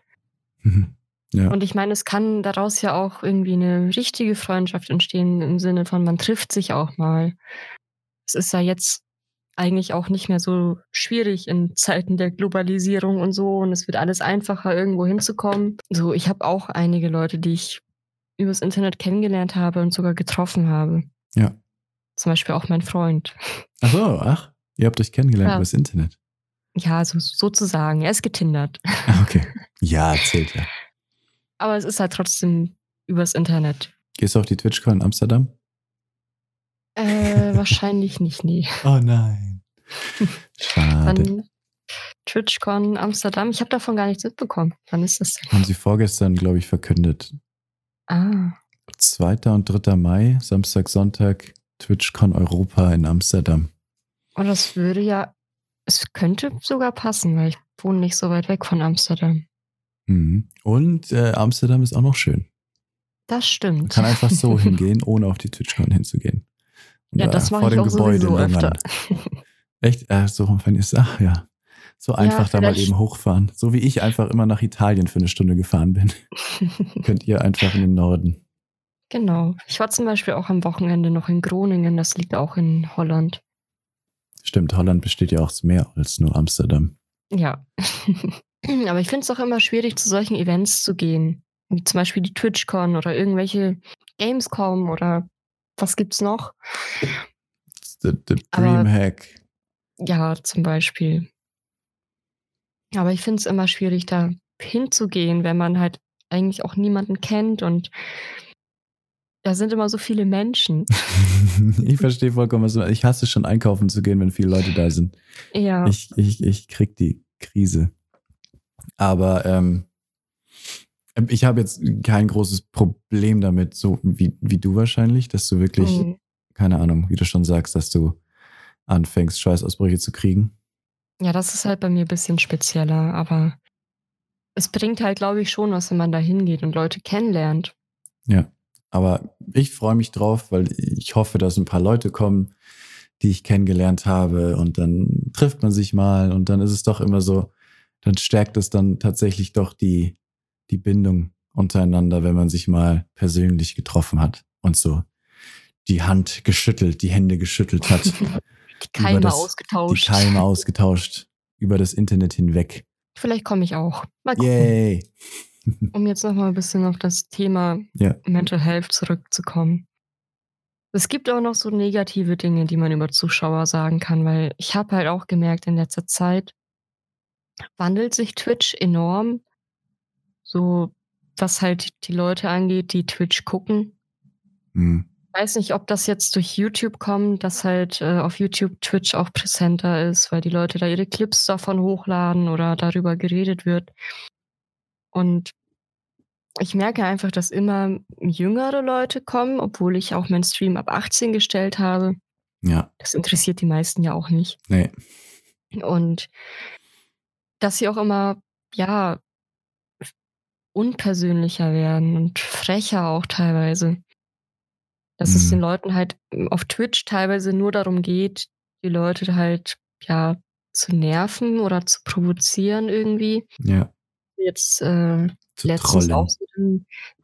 Mhm. Ja. Und ich meine, es kann daraus ja auch irgendwie eine richtige Freundschaft entstehen, im Sinne von, man trifft sich auch mal. Es ist ja jetzt eigentlich auch nicht mehr so schwierig in Zeiten der Globalisierung und so und es wird alles einfacher, irgendwo hinzukommen. So, ich habe auch einige Leute, die ich übers Internet kennengelernt habe und sogar getroffen habe. Ja. Zum Beispiel auch mein Freund. Ach so, ach, ihr habt euch kennengelernt ja. übers Internet. Ja, so, sozusagen. Er ist getindert. Ah, okay. Ja, erzählt ja. Aber es ist halt trotzdem übers Internet. Gehst du auf die TwitchCon in Amsterdam? Äh, wahrscheinlich nicht, nee. Oh nein. Schade. Dann TwitchCon Amsterdam. Ich habe davon gar nichts mitbekommen. Wann ist das denn? Haben sie vorgestern, glaube ich, verkündet. Ah. 2. und 3. Mai, Samstag, Sonntag, TwitchCon Europa in Amsterdam. Und das würde ja, es könnte sogar passen, weil ich wohne nicht so weit weg von Amsterdam. Mhm. Und äh, Amsterdam ist auch noch schön. Das stimmt. Man kann einfach so hingehen, ohne auf die TwitchCon hinzugehen. Und ja, das mache ich auch Gebäude sowieso öfter. Echt? Äh, so, wenn ihr ach ja. So einfach ja, da mal eben hochfahren. So wie ich einfach immer nach Italien für eine Stunde gefahren bin. Könnt ihr einfach in den Norden. Genau. Ich war zum Beispiel auch am Wochenende noch in Groningen, das liegt auch in Holland. Stimmt, Holland besteht ja auch mehr als nur Amsterdam. Ja. Aber ich finde es auch immer schwierig, zu solchen Events zu gehen. Wie zum Beispiel die TwitchCon oder irgendwelche Gamescom oder was gibt's noch? The, the Dreamhack. Ja, zum Beispiel. Aber ich finde es immer schwierig, da hinzugehen, wenn man halt eigentlich auch niemanden kennt und da sind immer so viele Menschen. ich verstehe vollkommen, was du Ich hasse schon einkaufen zu gehen, wenn viele Leute da sind. Ja. Ich, ich, ich krieg die Krise. Aber ähm, Ähm, ich habe jetzt kein großes Problem damit, so wie, wie du wahrscheinlich, dass du wirklich, mhm. keine Ahnung, wie du schon sagst, dass du anfängst, Scheißausbrüche zu kriegen. Ja, das ist halt bei mir ein bisschen spezieller, aber es bringt halt, glaube ich, schon was, wenn man da hingeht und Leute kennenlernt. Ja, aber ich freue mich drauf, weil ich hoffe, dass ein paar Leute kommen, die ich kennengelernt habe und dann trifft man sich mal und dann ist es doch immer so, dann stärkt es dann tatsächlich doch die, die Bindung untereinander, wenn man sich mal persönlich getroffen hat und so die Hand geschüttelt, die Hände geschüttelt hat. die Keime das, ausgetauscht. Die Keime ausgetauscht über das Internet hinweg. Vielleicht komme ich auch. Mal gucken. Yay. Um jetzt noch mal ein bisschen auf das Thema ja. Mental Health zurückzukommen. Es gibt auch noch so negative Dinge, die man über Zuschauer sagen kann, weil ich habe halt auch gemerkt, in letzter Zeit wandelt sich Twitch enorm. So, was halt die Leute angeht, die Twitch gucken. Mhm. Ich weiß nicht, ob das jetzt durch YouTube kommt, dass halt äh, auf YouTube Twitch auch präsenter ist, weil die Leute da ihre Clips davon hochladen oder darüber geredet wird. Und ich merke einfach, dass immer jüngere Leute kommen, obwohl ich auch meinen Stream ab 18 gestellt habe. Ja. Das interessiert die meisten ja auch nicht. Nee. Und dass sie auch immer, ja, unpersönlicher werden und frecher auch teilweise. Dass mhm. es den Leuten halt auf Twitch teilweise nur darum geht, die Leute halt, ja, zu nerven oder zu provozieren irgendwie. Ja. Jetzt äh, letztens auch so,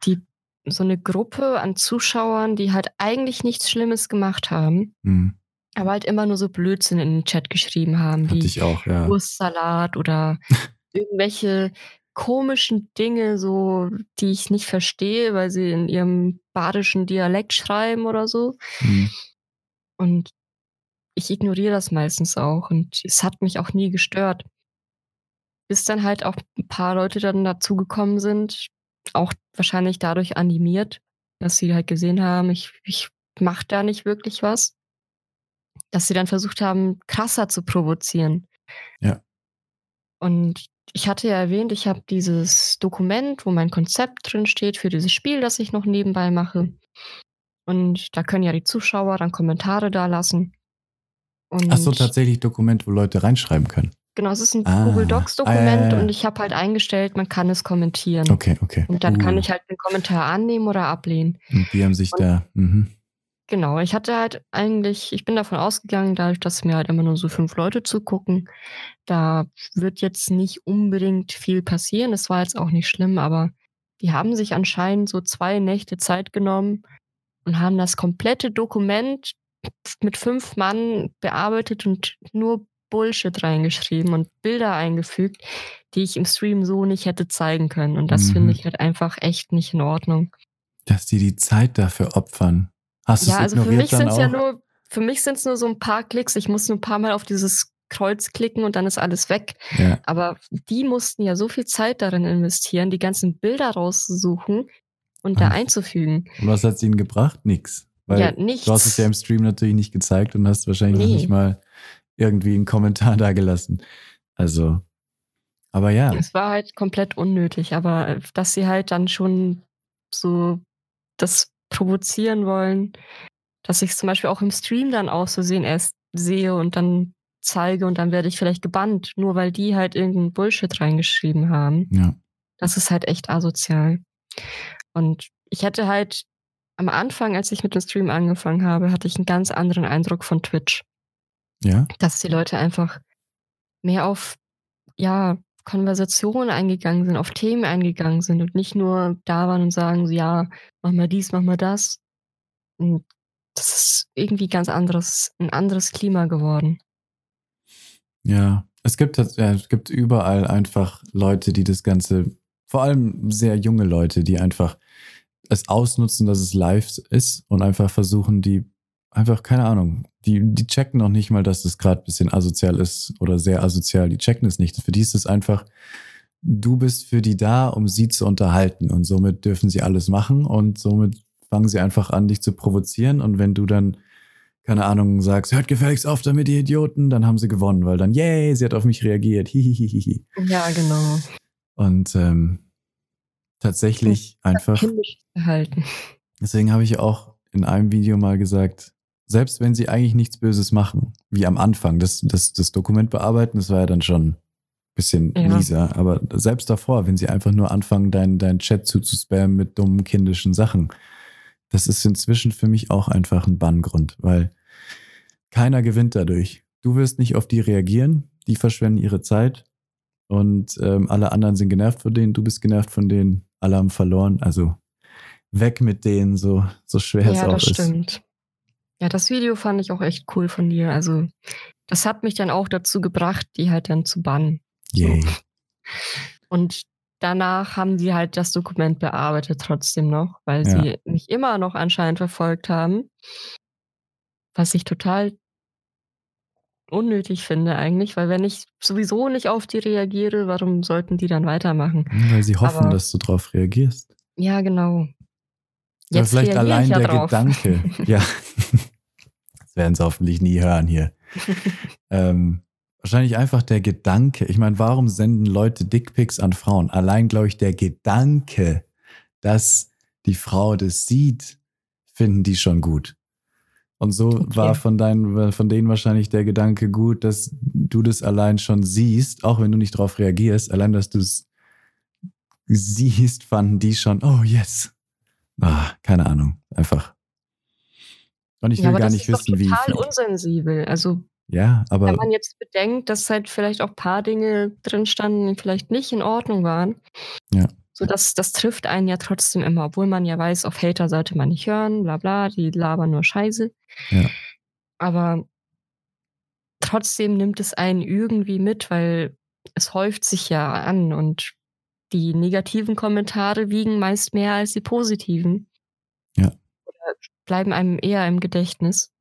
die, so eine Gruppe an Zuschauern, die halt eigentlich nichts Schlimmes gemacht haben. Mhm. Aber halt immer nur so Blödsinn in den Chat geschrieben haben, Hatte wie ich auch, ja. Wurstsalat oder irgendwelche komischen Dinge, so, die ich nicht verstehe, weil sie in ihrem badischen Dialekt schreiben oder so. Mhm. Und ich ignoriere das meistens auch und es hat mich auch nie gestört. Bis dann halt auch ein paar Leute dann dazugekommen sind, auch wahrscheinlich dadurch animiert, dass sie halt gesehen haben, ich, ich mache da nicht wirklich was dass sie dann versucht haben, krasser zu provozieren. Ja. Und ich hatte ja erwähnt, ich habe dieses Dokument, wo mein Konzept drin steht für dieses Spiel, das ich noch nebenbei mache. Und da können ja die Zuschauer dann Kommentare da lassen. Ach so, tatsächlich Dokument, wo Leute reinschreiben können. Genau, es ist ein ah, Google Docs Dokument ah, und ich habe halt eingestellt, man kann es kommentieren. Okay, okay. Und dann uh. kann ich halt den Kommentar annehmen oder ablehnen. Und die haben sich und, da. Mh. Genau, ich hatte halt eigentlich ich bin davon ausgegangen, dadurch, dass mir halt immer nur so fünf Leute zugucken, da wird jetzt nicht unbedingt viel passieren. Es war jetzt auch nicht schlimm, aber die haben sich anscheinend so zwei Nächte Zeit genommen und haben das komplette Dokument mit fünf Mann bearbeitet und nur Bullshit reingeschrieben und Bilder eingefügt, die ich im Stream so nicht hätte zeigen können. Und das mhm. finde ich halt einfach echt nicht in Ordnung. Dass die die Zeit dafür opfern. Hast ja, also für mich sind es ja nur, für mich sind es nur so ein paar Klicks. Ich muss nur ein paar Mal auf dieses Kreuz klicken und dann ist alles weg. Ja. Aber die mussten ja so viel Zeit darin investieren, die ganzen Bilder rauszusuchen und da einzufügen. Und was hat es ihnen gebracht? Nix. Weil ja, nichts. Du hast es ja im Stream natürlich nicht gezeigt und hast wahrscheinlich nee. noch nicht mal irgendwie einen Kommentar da gelassen. Also, aber ja. Es war halt komplett unnötig, aber äh, dass sie halt dann schon so das provozieren wollen, dass ich es zum Beispiel auch im Stream dann auszusehen erst sehe und dann zeige und dann werde ich vielleicht gebannt, nur weil die halt irgendeinen Bullshit reingeschrieben haben. Ja. Das ist halt echt asozial. Und ich hätte halt am Anfang, als ich mit dem Stream angefangen habe, hatte ich einen ganz anderen Eindruck von Twitch. Ja. Dass die Leute einfach mehr auf, ja, Konversationen eingegangen sind, auf Themen eingegangen sind und nicht nur da waren und sagen, so, ja, mach mal dies, mach mal das. Und das ist irgendwie ganz anderes, ein anderes Klima geworden. Ja, es gibt, ja, es gibt überall einfach Leute, die das Ganze, vor allem sehr junge Leute, die einfach es ausnutzen, dass es live ist und einfach versuchen, die einfach, keine Ahnung, die, die checken noch nicht mal, dass das gerade ein bisschen asozial ist oder sehr asozial. Die checken es nicht. Für die ist es einfach, du bist für die da, um sie zu unterhalten. Und somit dürfen sie alles machen und somit fangen sie einfach an, dich zu provozieren. Und wenn du dann, keine Ahnung, sagst, hört gefälligst auf damit, ihr Idioten, dann haben sie gewonnen, weil dann, yay, sie hat auf mich reagiert. Hihihihi. Ja, genau. Und ähm, tatsächlich einfach. Deswegen habe ich auch in einem Video mal gesagt, selbst wenn sie eigentlich nichts Böses machen, wie am Anfang, das, das, das Dokument bearbeiten, das war ja dann schon ein bisschen Ja. mieser, aber selbst davor, wenn sie einfach nur anfangen, deinen dein Chat zuzuspammen mit dummen kindischen Sachen, das ist inzwischen für mich auch einfach ein Banngrund, weil keiner gewinnt dadurch. Du wirst nicht auf die reagieren, die verschwenden ihre Zeit und ähm, alle anderen sind genervt von denen, du bist genervt von denen, alle haben verloren, also weg mit denen, so, so schwer es Ja, auch das ist. stimmt. Ja, das Video fand ich auch echt cool von dir. Also, das hat mich dann auch dazu gebracht, die halt dann zu bannen. Yay. Und danach haben sie halt das Dokument bearbeitet trotzdem noch, weil Ja. sie mich immer noch anscheinend verfolgt haben. Was ich total unnötig finde eigentlich, weil wenn ich sowieso nicht auf die reagiere, warum sollten die dann weitermachen? Weil sie hoffen, Aber- dass du drauf reagierst. Ja, genau. Oder Jetzt vielleicht reagiere allein ja der drauf. Gedanke. ja. Das werden sie hoffentlich nie hören hier. ähm, wahrscheinlich einfach der Gedanke. Ich meine, warum senden Leute Dickpics an Frauen? Allein, glaube ich, der Gedanke, dass die Frau das sieht, finden die schon gut. Und so Okay. war von, deinen, von denen wahrscheinlich der Gedanke gut, dass du das allein schon siehst, auch wenn du nicht drauf reagierst. Allein, dass du es siehst, fanden die schon, oh yes. Ah, keine Ahnung, einfach. Und ich will ja, gar das nicht ist wissen, wie total viel. unsensibel. Also Ja, aber Wenn man jetzt bedenkt, dass halt vielleicht auch ein paar Dinge drin standen, die vielleicht nicht in Ordnung waren. Ja. So, das, das trifft einen ja trotzdem immer, obwohl man ja weiß, auf Hater sollte man nicht hören, bla bla, die labern nur Scheiße. Ja. Aber trotzdem nimmt es einen irgendwie mit, weil es häuft sich ja an und die negativen Kommentare wiegen meist mehr als die positiven. Ja. Oder bleiben einem eher im Gedächtnis.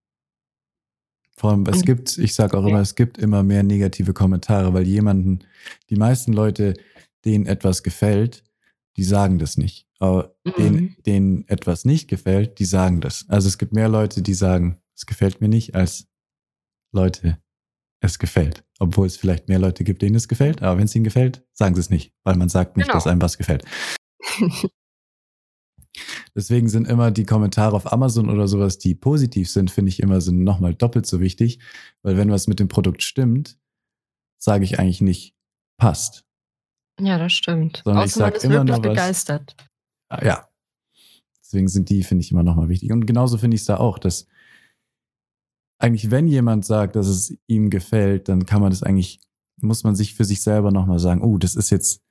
Vor allem, es gibt, ich sage auch immer, es gibt immer mehr negative Kommentare, weil jemanden, die meisten Leute, denen etwas gefällt, die sagen das nicht. Aber denen, Mhm. denen etwas nicht gefällt, die sagen das. Also es gibt mehr Leute, die sagen, es gefällt mir nicht, als Leute, es gefällt. Obwohl es vielleicht mehr Leute gibt, denen es gefällt, aber wenn es ihnen gefällt, sagen sie es nicht, weil man sagt nicht, Genau. dass einem was gefällt. Deswegen sind immer die Kommentare auf Amazon oder sowas, die positiv sind, finde ich immer sind nochmal doppelt so wichtig, weil wenn was mit dem Produkt stimmt, sage ich eigentlich nicht passt. Ja, das stimmt. Sondern ich Außer man sag ist immer wirklich nur was- begeistert. Ah, Ja. Deswegen sind die, finde ich, immer nochmal wichtig. Und genauso finde ich es da auch, dass eigentlich, wenn jemand sagt, dass es ihm gefällt, dann kann man das eigentlich, muss man sich für sich selber nochmal sagen, oh, das ist jetzt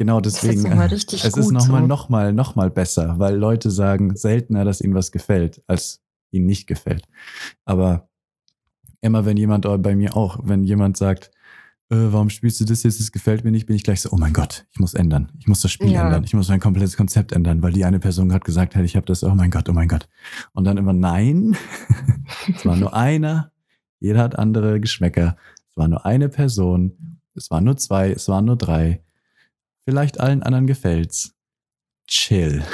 genau ist deswegen. noch mal richtig es ist nochmal, so. nochmal, nochmal besser, weil Leute sagen seltener, dass ihnen was gefällt, als ihnen nicht gefällt. Aber immer wenn jemand, oder bei mir auch, wenn jemand sagt, äh, warum spielst du das jetzt, das gefällt mir nicht, bin ich gleich so, oh mein Gott, ich muss ändern. Ich muss das Spiel Ja. ändern. Ich muss mein komplettes Konzept ändern, weil die eine Person gerade gesagt hat, ich habe das, oh mein Gott, oh mein Gott. Und dann immer, nein, es war nur einer, jeder hat andere Geschmäcker. Es war nur eine Person, es waren nur zwei, es waren nur drei. Vielleicht allen anderen gefällt's. Chill.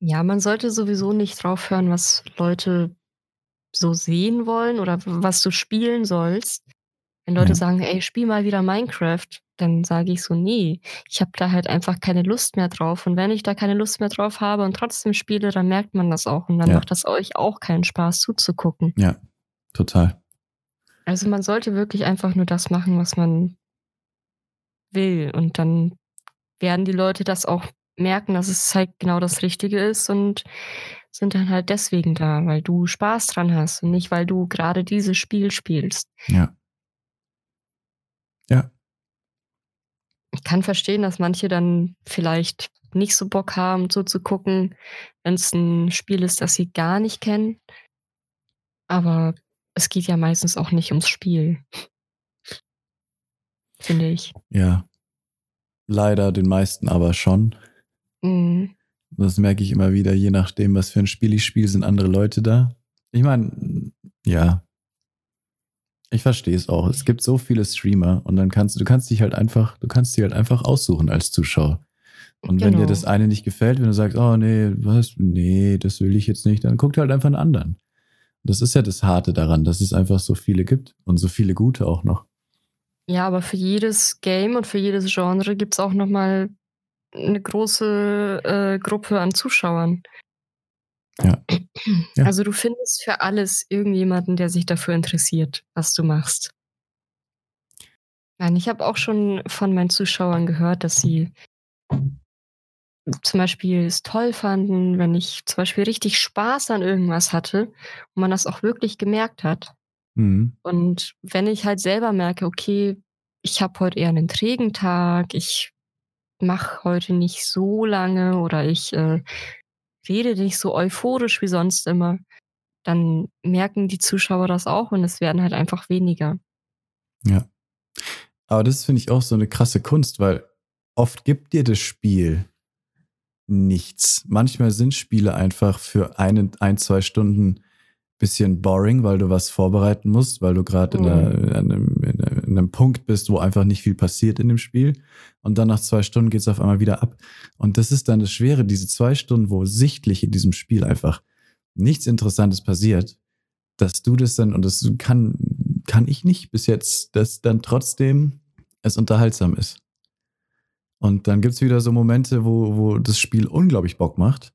Ja, man sollte sowieso nicht drauf hören, was Leute so sehen wollen oder was du spielen sollst. Wenn Leute Ja. sagen, ey, spiel mal wieder Minecraft, dann sage ich so, nee, ich habe da halt einfach keine Lust mehr drauf. Und wenn ich da keine Lust mehr drauf habe und trotzdem spiele, dann merkt man das auch. Und dann Ja. macht das euch auch keinen Spaß zuzugucken. Ja, total. Also man sollte wirklich einfach nur das machen, was man will. Und dann werden die Leute das auch merken, dass es halt genau das Richtige ist und sind dann halt deswegen da, weil du Spaß dran hast und nicht, weil du gerade dieses Spiel spielst. Ja. Ja, Ich kann verstehen, dass manche dann vielleicht nicht so Bock haben, so zu gucken, wenn es ein Spiel ist, das sie gar nicht kennen. Aber es geht ja meistens auch nicht ums Spiel. Finde ich. ja. Leider den meisten aber schon. Mhm. Das merke ich immer wieder, je nachdem, was für ein Spiel ich spiele, sind andere Leute da. Ich meine, ja. Ich verstehe es auch. Es gibt so viele Streamer und dann kannst du, du kannst dich halt einfach, du kannst dich halt einfach aussuchen als Zuschauer. Und wenn dir Genau. das eine nicht gefällt, wenn du sagst, oh nee, was, nee, das will ich jetzt nicht, dann guck dir halt einfach einen anderen. Das ist ja das Harte daran, dass es einfach so viele gibt und so viele gute auch noch. Ja, aber für jedes Game und für jedes Genre gibt es auch nochmal eine große äh, Gruppe an Zuschauern. Ja. Ja. Also du findest für alles irgendjemanden, der sich dafür interessiert, was du machst. Nein, ich habe auch schon von meinen Zuschauern gehört, dass sie zum Beispiel es toll fanden, wenn ich zum Beispiel richtig Spaß an irgendwas hatte und man das auch wirklich gemerkt hat. Mhm. Und wenn ich halt selber merke, okay, ich habe heute eher einen trägen Tag, ich mache heute nicht so lange oder ich äh, rede nicht so euphorisch wie sonst immer, dann merken die Zuschauer das auch und es werden halt einfach weniger. Ja. Aber das finde ich auch so eine krasse Kunst, weil oft gibt dir das Spiel nichts. Manchmal sind Spiele einfach für eine, ein, zwei Stunden bisschen boring, weil du was vorbereiten musst, weil du gerade in, Mhm. in, einem, in, in einem Punkt bist, wo einfach nicht viel passiert in dem Spiel. Und dann nach zwei Stunden geht es auf einmal wieder ab. Und das ist dann das Schwere, diese zwei Stunden, wo sichtlich in diesem Spiel einfach nichts Interessantes passiert, dass du das dann, und das kann, kann ich nicht bis jetzt, dass dann trotzdem es unterhaltsam ist. Und dann gibt's wieder so Momente, wo, wo das Spiel unglaublich Bock macht.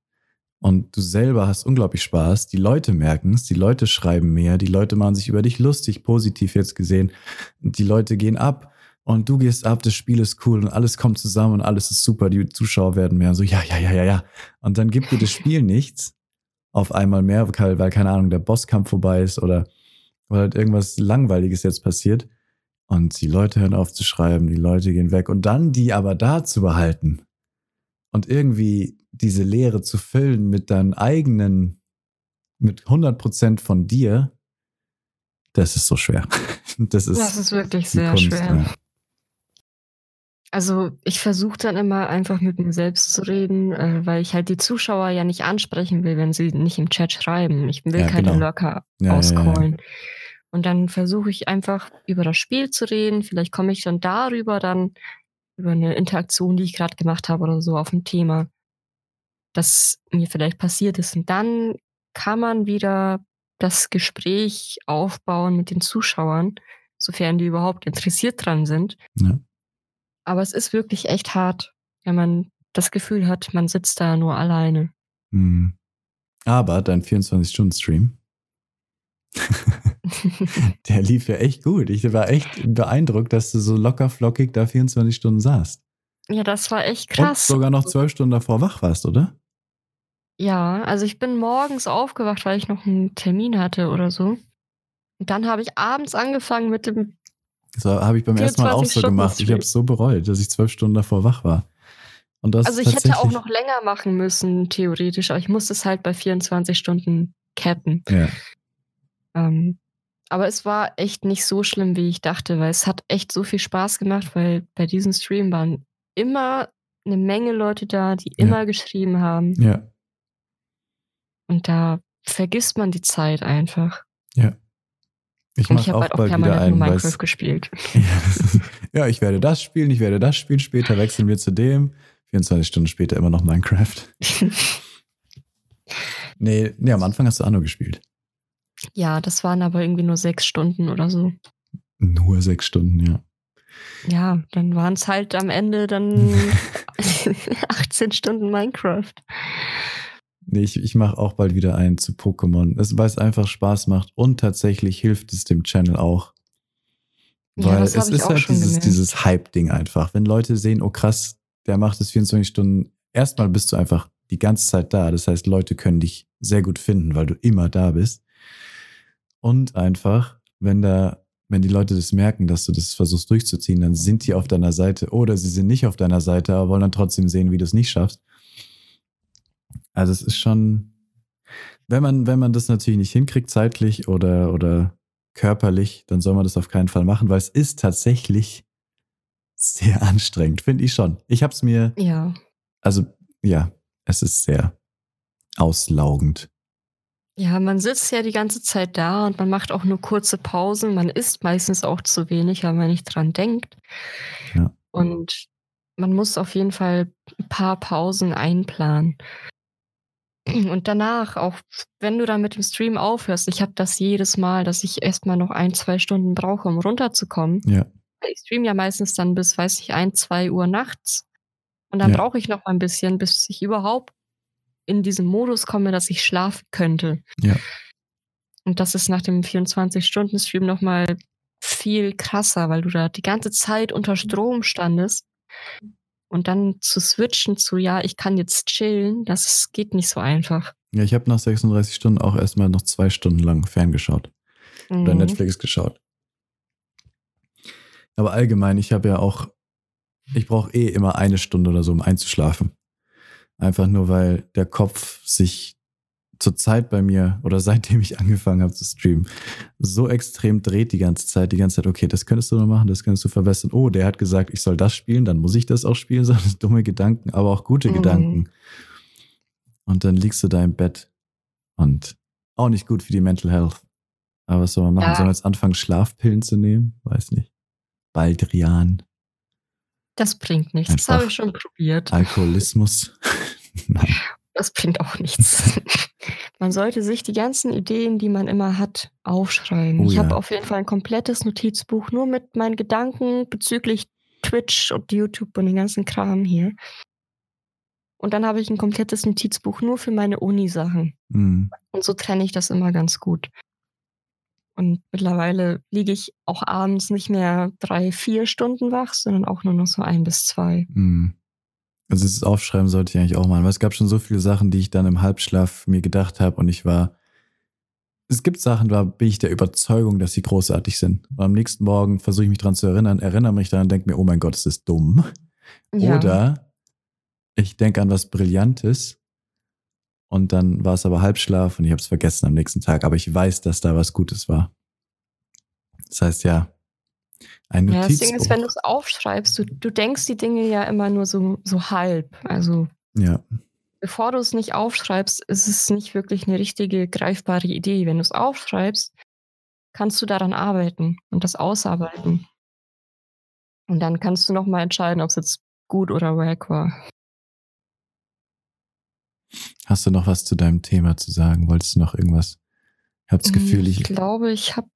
Und du selber hast unglaublich Spaß. Die Leute merken es, die Leute schreiben mehr, die Leute machen sich über dich lustig, positiv jetzt gesehen. Und die Leute gehen ab und du gehst ab, das Spiel ist cool und alles kommt zusammen und alles ist super. Die Zuschauer werden mehr so, ja, ja, ja, ja, ja. Und dann gibt dir das Spiel nichts auf einmal mehr, weil, weil keine Ahnung, der Bosskampf vorbei ist oder weil halt irgendwas Langweiliges jetzt passiert. Und die Leute hören auf zu schreiben, die Leute gehen weg. Und dann die aber da zu behalten und irgendwie diese Leere zu füllen mit deinen eigenen, mit 100% von dir, das ist so schwer. Das ist, Das ist wirklich sehr Kunst, schwer. ja. Also ich versuche dann immer einfach mit mir selbst zu reden, äh, weil ich halt die Zuschauer ja nicht ansprechen will, wenn sie nicht im Chat schreiben. Ich will Ja, keine genau. Lurker Ja, ja, ja, auscallen. Und dann versuche ich einfach über das Spiel zu reden. Vielleicht komme ich dann darüber dann über eine Interaktion, die ich gerade gemacht habe oder so auf ein Thema, das mir vielleicht passiert ist. Und dann kann man wieder das Gespräch aufbauen mit den Zuschauern, sofern die überhaupt interessiert dran sind. Ja. Aber es ist wirklich echt hart, wenn man das Gefühl hat, man sitzt da nur alleine. Hm. Aber dein 24-Stunden-Stream, der lief ja echt gut. Ich war echt beeindruckt, dass du so locker flockig da 24 Stunden saßt. ja, das war echt Und krass. sogar noch zwölf Stunden davor wach warst, oder? Ja, also ich bin morgens aufgewacht, weil ich noch einen Termin hatte oder so. Und dann habe ich abends angefangen mit dem. So habe ich beim ersten Mal auch so 24 gemacht. Ich Stunden habe es so bereut, dass ich zwölf Stunden davor wach war. Und das Also ich hätte auch noch länger machen müssen, theoretisch, aber ich musste es halt bei 24 Stunden cappen. Ja, Ähm, aber es war echt nicht so schlimm, wie ich dachte, weil es hat echt so viel Spaß gemacht, weil bei diesem Stream waren immer eine Menge Leute da, die Ja. immer geschrieben haben. ja, Und da vergisst man die Zeit einfach. ja. Ich ich habe auch halt auch permanent einen, Minecraft gespielt. Ja, ja, ich werde das spielen, ich werde das spielen, später wechseln wir zu dem. 24 Stunden später immer noch Minecraft. Nee, nee, am Anfang hast du Anno gespielt. Ja, das waren aber irgendwie nur sechs Stunden oder so. Nur sechs Stunden, ja. Ja, dann waren es halt am Ende dann 18 Stunden Minecraft. Nee, ich, ich mache auch bald wieder einen zu Pokémon. Es, weil es einfach Spaß macht und tatsächlich hilft es dem Channel auch. Ja, Weil hab es ist halt schon dieses, gemerkt. dieses Hype-Ding einfach. Wenn Leute sehen, oh krass, der macht es 24 Stunden, erstmal bist du einfach die ganze Zeit da. Das heißt, Leute können dich sehr gut finden, weil du immer da bist. Und einfach, wenn da, wenn die Leute das merken, dass du das versuchst durchzuziehen, dann sind die auf deiner Seite oder sie sind nicht auf deiner Seite, aber wollen dann trotzdem sehen, wie du es nicht schaffst. Also es ist schon, wenn man, wenn man das natürlich nicht hinkriegt, zeitlich oder, oder körperlich, dann soll man das auf keinen Fall machen, weil es ist tatsächlich sehr anstrengend, finde ich schon. Ich habe es mir, Ja. also ja, es ist sehr auslaugend. Ja, man sitzt ja die ganze Zeit da und man macht auch nur kurze Pausen. Man isst meistens auch zu wenig, weil man nicht dran denkt. Ja. Und man muss auf jeden Fall ein paar Pausen einplanen. Und danach, auch wenn du dann mit dem Stream aufhörst, ich habe das jedes Mal, dass ich erstmal noch ein, zwei Stunden brauche, um runterzukommen. Ja, Ich stream ja meistens dann bis, weiß ich, ein, zwei Uhr nachts. Und dann Ja. brauche ich noch mal ein bisschen, bis ich überhaupt in diesen Modus komme, dass ich schlafen könnte. Ja. Und das ist nach dem 24-Stunden-Stream noch mal viel krasser, weil du da die ganze Zeit unter Strom standest. Und dann zu switchen zu, ja, ich kann jetzt chillen, das geht nicht so einfach. Ja, ich habe nach 36 Stunden auch erstmal noch zwei Stunden lang ferngeschaut. Oder Mhm. Netflix geschaut. Aber allgemein, ich habe ja auch, ich brauche eh immer eine Stunde oder so, um einzuschlafen. Einfach nur, weil der Kopf sich zur Zeit bei mir oder seitdem ich angefangen habe zu streamen, so extrem dreht die ganze Zeit, die ganze Zeit, okay, das könntest du noch machen, das könntest du verbessern. Oh, der hat gesagt, ich soll das spielen, dann muss ich das auch spielen, so dumme Gedanken, aber auch gute Mhm. Gedanken. Und dann liegst du da im Bett und auch nicht gut für die Mental Health. Aber was soll man machen? Ja. Sollen wir jetzt anfangen, Schlafpillen zu nehmen? Weiß nicht. Baldrian, Das bringt nichts. Das Einfach habe ich schon probiert. Alkoholismus. Nein. Das bringt auch nichts. man sollte sich die ganzen Ideen, die man immer hat, aufschreiben. Oh ich ja. habe auf jeden Fall ein komplettes Notizbuch nur mit meinen Gedanken bezüglich Twitch und YouTube und den ganzen Kram hier. Und dann habe ich ein komplettes Notizbuch nur für meine Uni-Sachen. Hm. Und so trenne ich das immer ganz gut. Und mittlerweile liege ich auch abends nicht mehr drei, vier Stunden wach, sondern auch nur noch so ein bis zwei. Hm. Also das Aufschreiben sollte ich eigentlich auch machen, weil es gab schon so viele Sachen, die ich dann im Halbschlaf mir gedacht habe und ich war. Es gibt Sachen, da bin ich der Überzeugung, dass sie großartig sind. Und am nächsten Morgen versuche ich mich dran zu erinnern, erinnere mich daran und denke mir, oh mein Gott, ist das dumm. Ja. Oder ich denke an was Brillantes und dann war es aber Halbschlaf und ich habe es vergessen am nächsten Tag. Aber ich weiß, dass da was Gutes war. Das heißt ja, ein Ja, das Notizbuch. Ding ist, wenn du es aufschreibst, du, du denkst die Dinge ja immer nur so, so halb. Also ja, bevor du es nicht aufschreibst, ist es nicht wirklich eine richtige, greifbare Idee. Wenn du es aufschreibst, kannst du daran arbeiten und das ausarbeiten. Und dann kannst du nochmal entscheiden, ob es jetzt gut oder wack war. hast du noch was zu deinem Thema zu sagen? Wolltest du noch irgendwas? Ich habe das Gefühl, ich, ich glaube, ich habe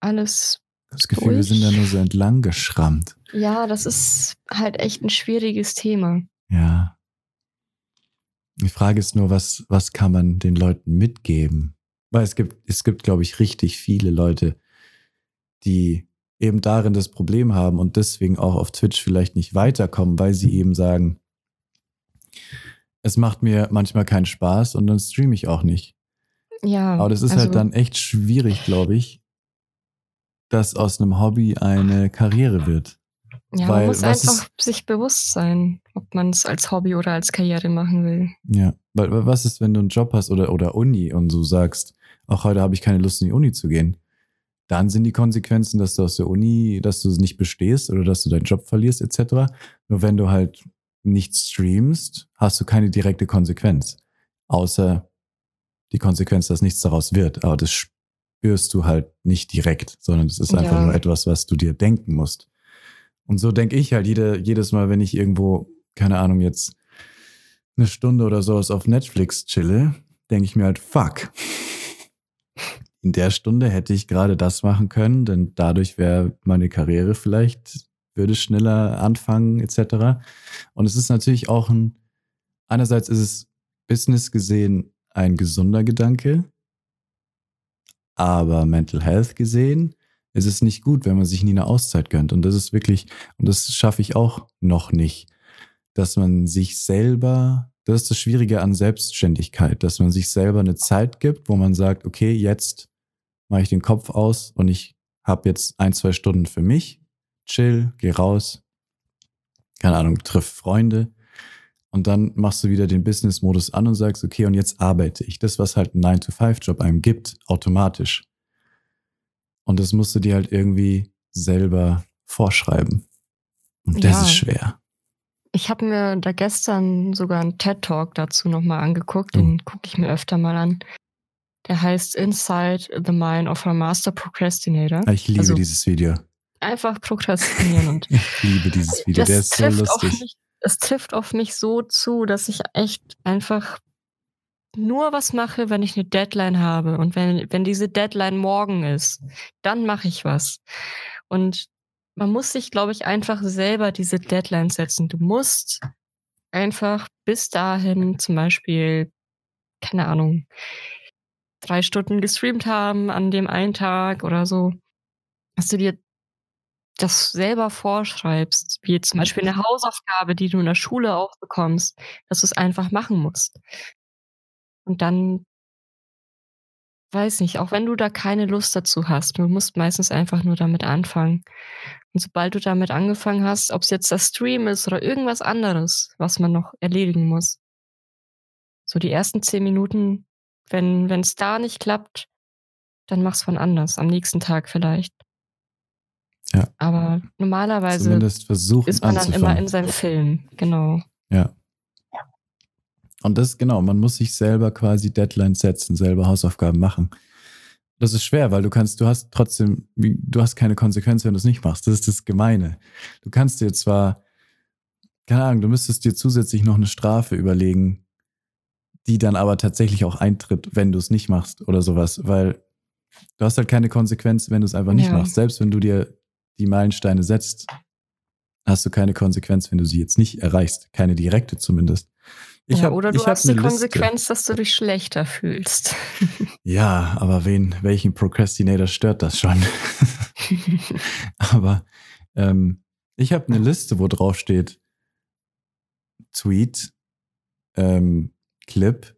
alles. Das Gefühl, wir sind da durch. nur so entlang geschrammt. Ja, das ist halt echt ein schwieriges Thema. Ja. Die Frage ist nur, was, was kann man den Leuten mitgeben? Weil es gibt, es gibt, glaube ich, richtig viele Leute, die eben darin das Problem haben und deswegen auch auf Twitch vielleicht nicht weiterkommen, weil sie eben sagen, es macht mir manchmal keinen Spaß und dann streame ich auch nicht. Ja. Aber das ist also, halt dann echt schwierig, glaube ich, dass aus einem Hobby eine Karriere wird. Ja, weil man muss einfach sich bewusst sein, ob man es als Hobby oder als Karriere machen will. Ja, weil weil was ist, wenn du einen Job hast oder, oder Uni und so sagst, auch heute habe ich keine Lust in die Uni zu gehen. Dann sind die Konsequenzen, dass du aus der Uni, dass du es nicht bestehst oder dass du deinen Job verlierst etc. Nur wenn du halt nicht streamst, hast du keine direkte Konsequenz. Außer die Konsequenz, dass nichts daraus wird. Aber das spürst du halt nicht direkt, sondern es ist einfach Ja. nur etwas, was du dir denken musst. Und so denke ich halt jede, jedes Mal, wenn ich irgendwo, keine Ahnung, jetzt eine Stunde oder sowas auf Netflix chille, denke ich mir halt, fuck. In der Stunde hätte ich gerade das machen können, denn dadurch wäre meine Karriere vielleicht, würde schneller anfangen, etc. Und es ist natürlich auch ein, einerseits ist es business gesehen ein gesunder Gedanke, aber mental health gesehen ist es nicht gut, wenn man sich nie eine Auszeit gönnt. Und das ist wirklich, und das schaffe ich auch noch nicht, dass man sich selber, das ist das Schwierige an Selbstständigkeit, dass man sich selber eine Zeit gibt, wo man sagt, okay, jetzt mache ich den Kopf aus und ich habe jetzt ein, zwei Stunden für mich, chill, geh raus, keine Ahnung, triff Freunde und dann machst du wieder den Business-Modus an und sagst, okay, und jetzt arbeite ich. Das, was halt ein 9-to-5-Job einem gibt, automatisch. Und das musst du dir halt irgendwie selber vorschreiben. Und das Ja. ist schwer. Ich habe mir da gestern sogar einen TED-Talk dazu nochmal angeguckt. Oh. Den gucke ich mir öfter mal an. Der heißt Inside the Mind of a Master Procrastinator. Ich liebe Also- dieses Video. Einfach prokrastinieren und Ich liebe dieses Video. Der ist so lustig. Es trifft auf mich so zu, dass ich echt einfach nur was mache, wenn ich eine Deadline habe. Und wenn, wenn diese Deadline morgen ist, dann mache ich was. Und man muss sich, glaube ich, einfach selber diese Deadline setzen. Du musst einfach bis dahin zum Beispiel, keine Ahnung, drei Stunden gestreamt haben an dem einen Tag oder so, dass du dir das selber vorschreibst, wie zum Beispiel eine Hausaufgabe, die du in der Schule auch bekommst, dass du es einfach machen musst. Und dann weiß nicht, auch wenn du da keine Lust dazu hast, du musst meistens einfach nur damit anfangen. Und sobald du damit angefangen hast, ob es jetzt das Stream ist oder irgendwas anderes, was man noch erledigen muss. So die ersten 10 Minuten, wenn es da nicht klappt, dann mach's wann anders, am nächsten Tag vielleicht. Ja. Aber normalerweise Zumindest versuchen ist man dann immer in seinem Film, genau. Ja. Und das, genau, man muss sich selber quasi Deadlines setzen, selber Hausaufgaben machen. Das ist schwer, weil du kannst, du hast trotzdem, du hast keine Konsequenz, wenn du es nicht machst. Das ist das Gemeine. Du kannst dir zwar, keine Ahnung, du müsstest dir zusätzlich noch eine Strafe überlegen, die dann aber tatsächlich auch eintritt, wenn du es nicht machst oder sowas, weil du hast halt keine Konsequenz, wenn du es einfach nicht Ja. machst. Selbst wenn du dir die Meilensteine setzt, hast du keine Konsequenz, wenn du sie jetzt nicht erreichst. Keine direkte zumindest. Ich ja, hab, oder du hast die eine Liste. Konsequenz, dass du dich schlechter fühlst. Ja, aber wen, welchen Procrastinator stört das schon? aber ähm, ich habe eine Liste, wo drauf steht Tweet, ähm, Clip,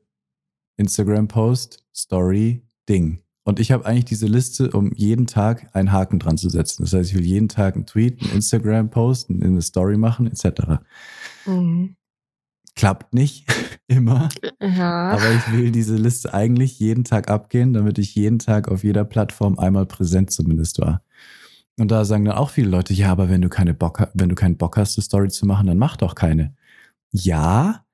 Instagram-Post, Story, Ding. Und ich habe eigentlich diese Liste, um jeden Tag einen Haken dran zu setzen. Das heißt, ich will jeden Tag einen Tweet, einen Instagram-Post, eine Story machen, etc. Mhm. Klappt nicht immer. Ja. Aber ich will diese Liste eigentlich jeden Tag abgehen, damit ich jeden Tag auf jeder Plattform einmal präsent zumindest war. Und da sagen dann auch viele Leute, ja, aber wenn du keine Bock, wenn du keinen Bock hast, eine Story zu machen, dann mach doch keine. Ja,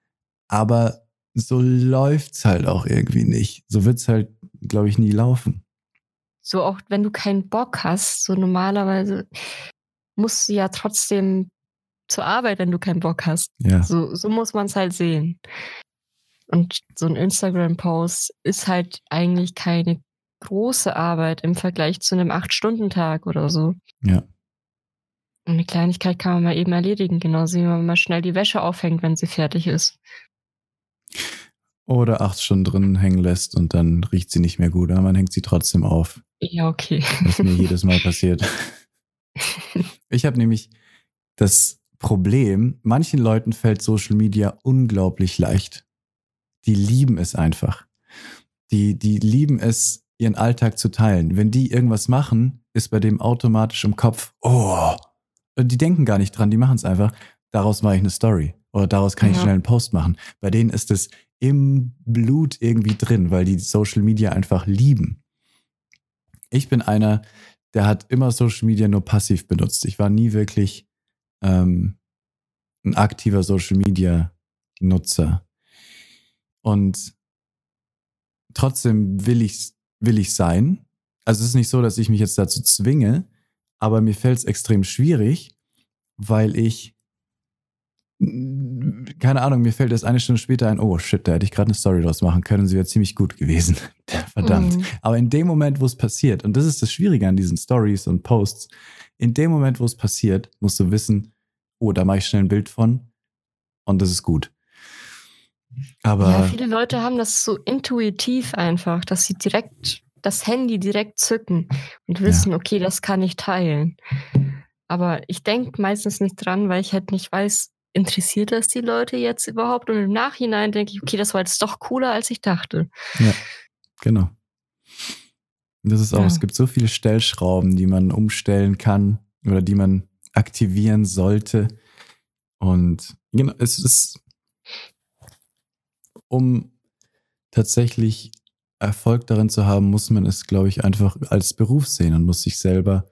aber so läuft's halt auch irgendwie nicht. So wird's halt, glaube ich, nie laufen. so auch wenn du keinen Bock hast, so normalerweise musst du ja trotzdem zur Arbeit, wenn du keinen Bock hast. Ja, So, so muss man es halt sehen. Und so ein Instagram-Post ist halt eigentlich keine große Arbeit im Vergleich zu einem 8-Stunden-Tag oder so. ja, Und eine Kleinigkeit kann man mal eben erledigen, genauso wie man mal schnell die Wäsche aufhängt, wenn sie fertig ist. Oder acht Stunden drin hängen lässt und dann riecht sie nicht mehr gut, aber man hängt sie trotzdem auf. Ja, okay. was mir jedes Mal passiert. Ich habe nämlich das Problem, manchen Leuten fällt Social Media unglaublich leicht. Die lieben es einfach. Die, die lieben es, ihren Alltag zu teilen. Wenn die irgendwas machen, ist bei dem automatisch im Kopf, oh, und die denken gar nicht dran, die machen es einfach. Daraus mache ich eine Story. Oder daraus kann ich Ja. schnell einen Post machen. Bei denen ist es im Blut irgendwie drin, weil die Social Media einfach lieben. Ich bin einer, der hat immer Social Media nur passiv benutzt. Ich war nie wirklich ähm, ein aktiver Social Media Nutzer. Und trotzdem will ich will ich sein. Also es ist nicht so, dass ich mich jetzt dazu zwinge, aber mir fällt es extrem schwierig, weil ich keine Ahnung, mir fällt erst eine Stunde später ein, oh shit, da hätte ich gerade eine Story draus machen können, sie wäre ziemlich gut gewesen. Verdammt. Mhm. Aber in dem Moment, wo es passiert, und das ist das Schwierige an diesen Stories und Posts, in dem Moment, wo es passiert, musst du wissen, oh, da mache ich schnell ein Bild von und das ist gut. Aber Ja, viele Leute haben das so intuitiv einfach, dass sie direkt das Handy direkt zücken und wissen, okay, das kann ich teilen. Aber ich denke meistens nicht dran, weil ich halt nicht weiß, interessiert das die Leute jetzt überhaupt? Und im Nachhinein denke ich, okay, das war jetzt doch cooler, als ich dachte. genau. Und Das ist auch, Ja. es gibt so viele Stellschrauben, die man umstellen kann oder die man aktivieren sollte. Und genau, es ist, um tatsächlich Erfolg darin zu haben, muss man es, glaube ich, einfach als Beruf sehen und muss sich selber.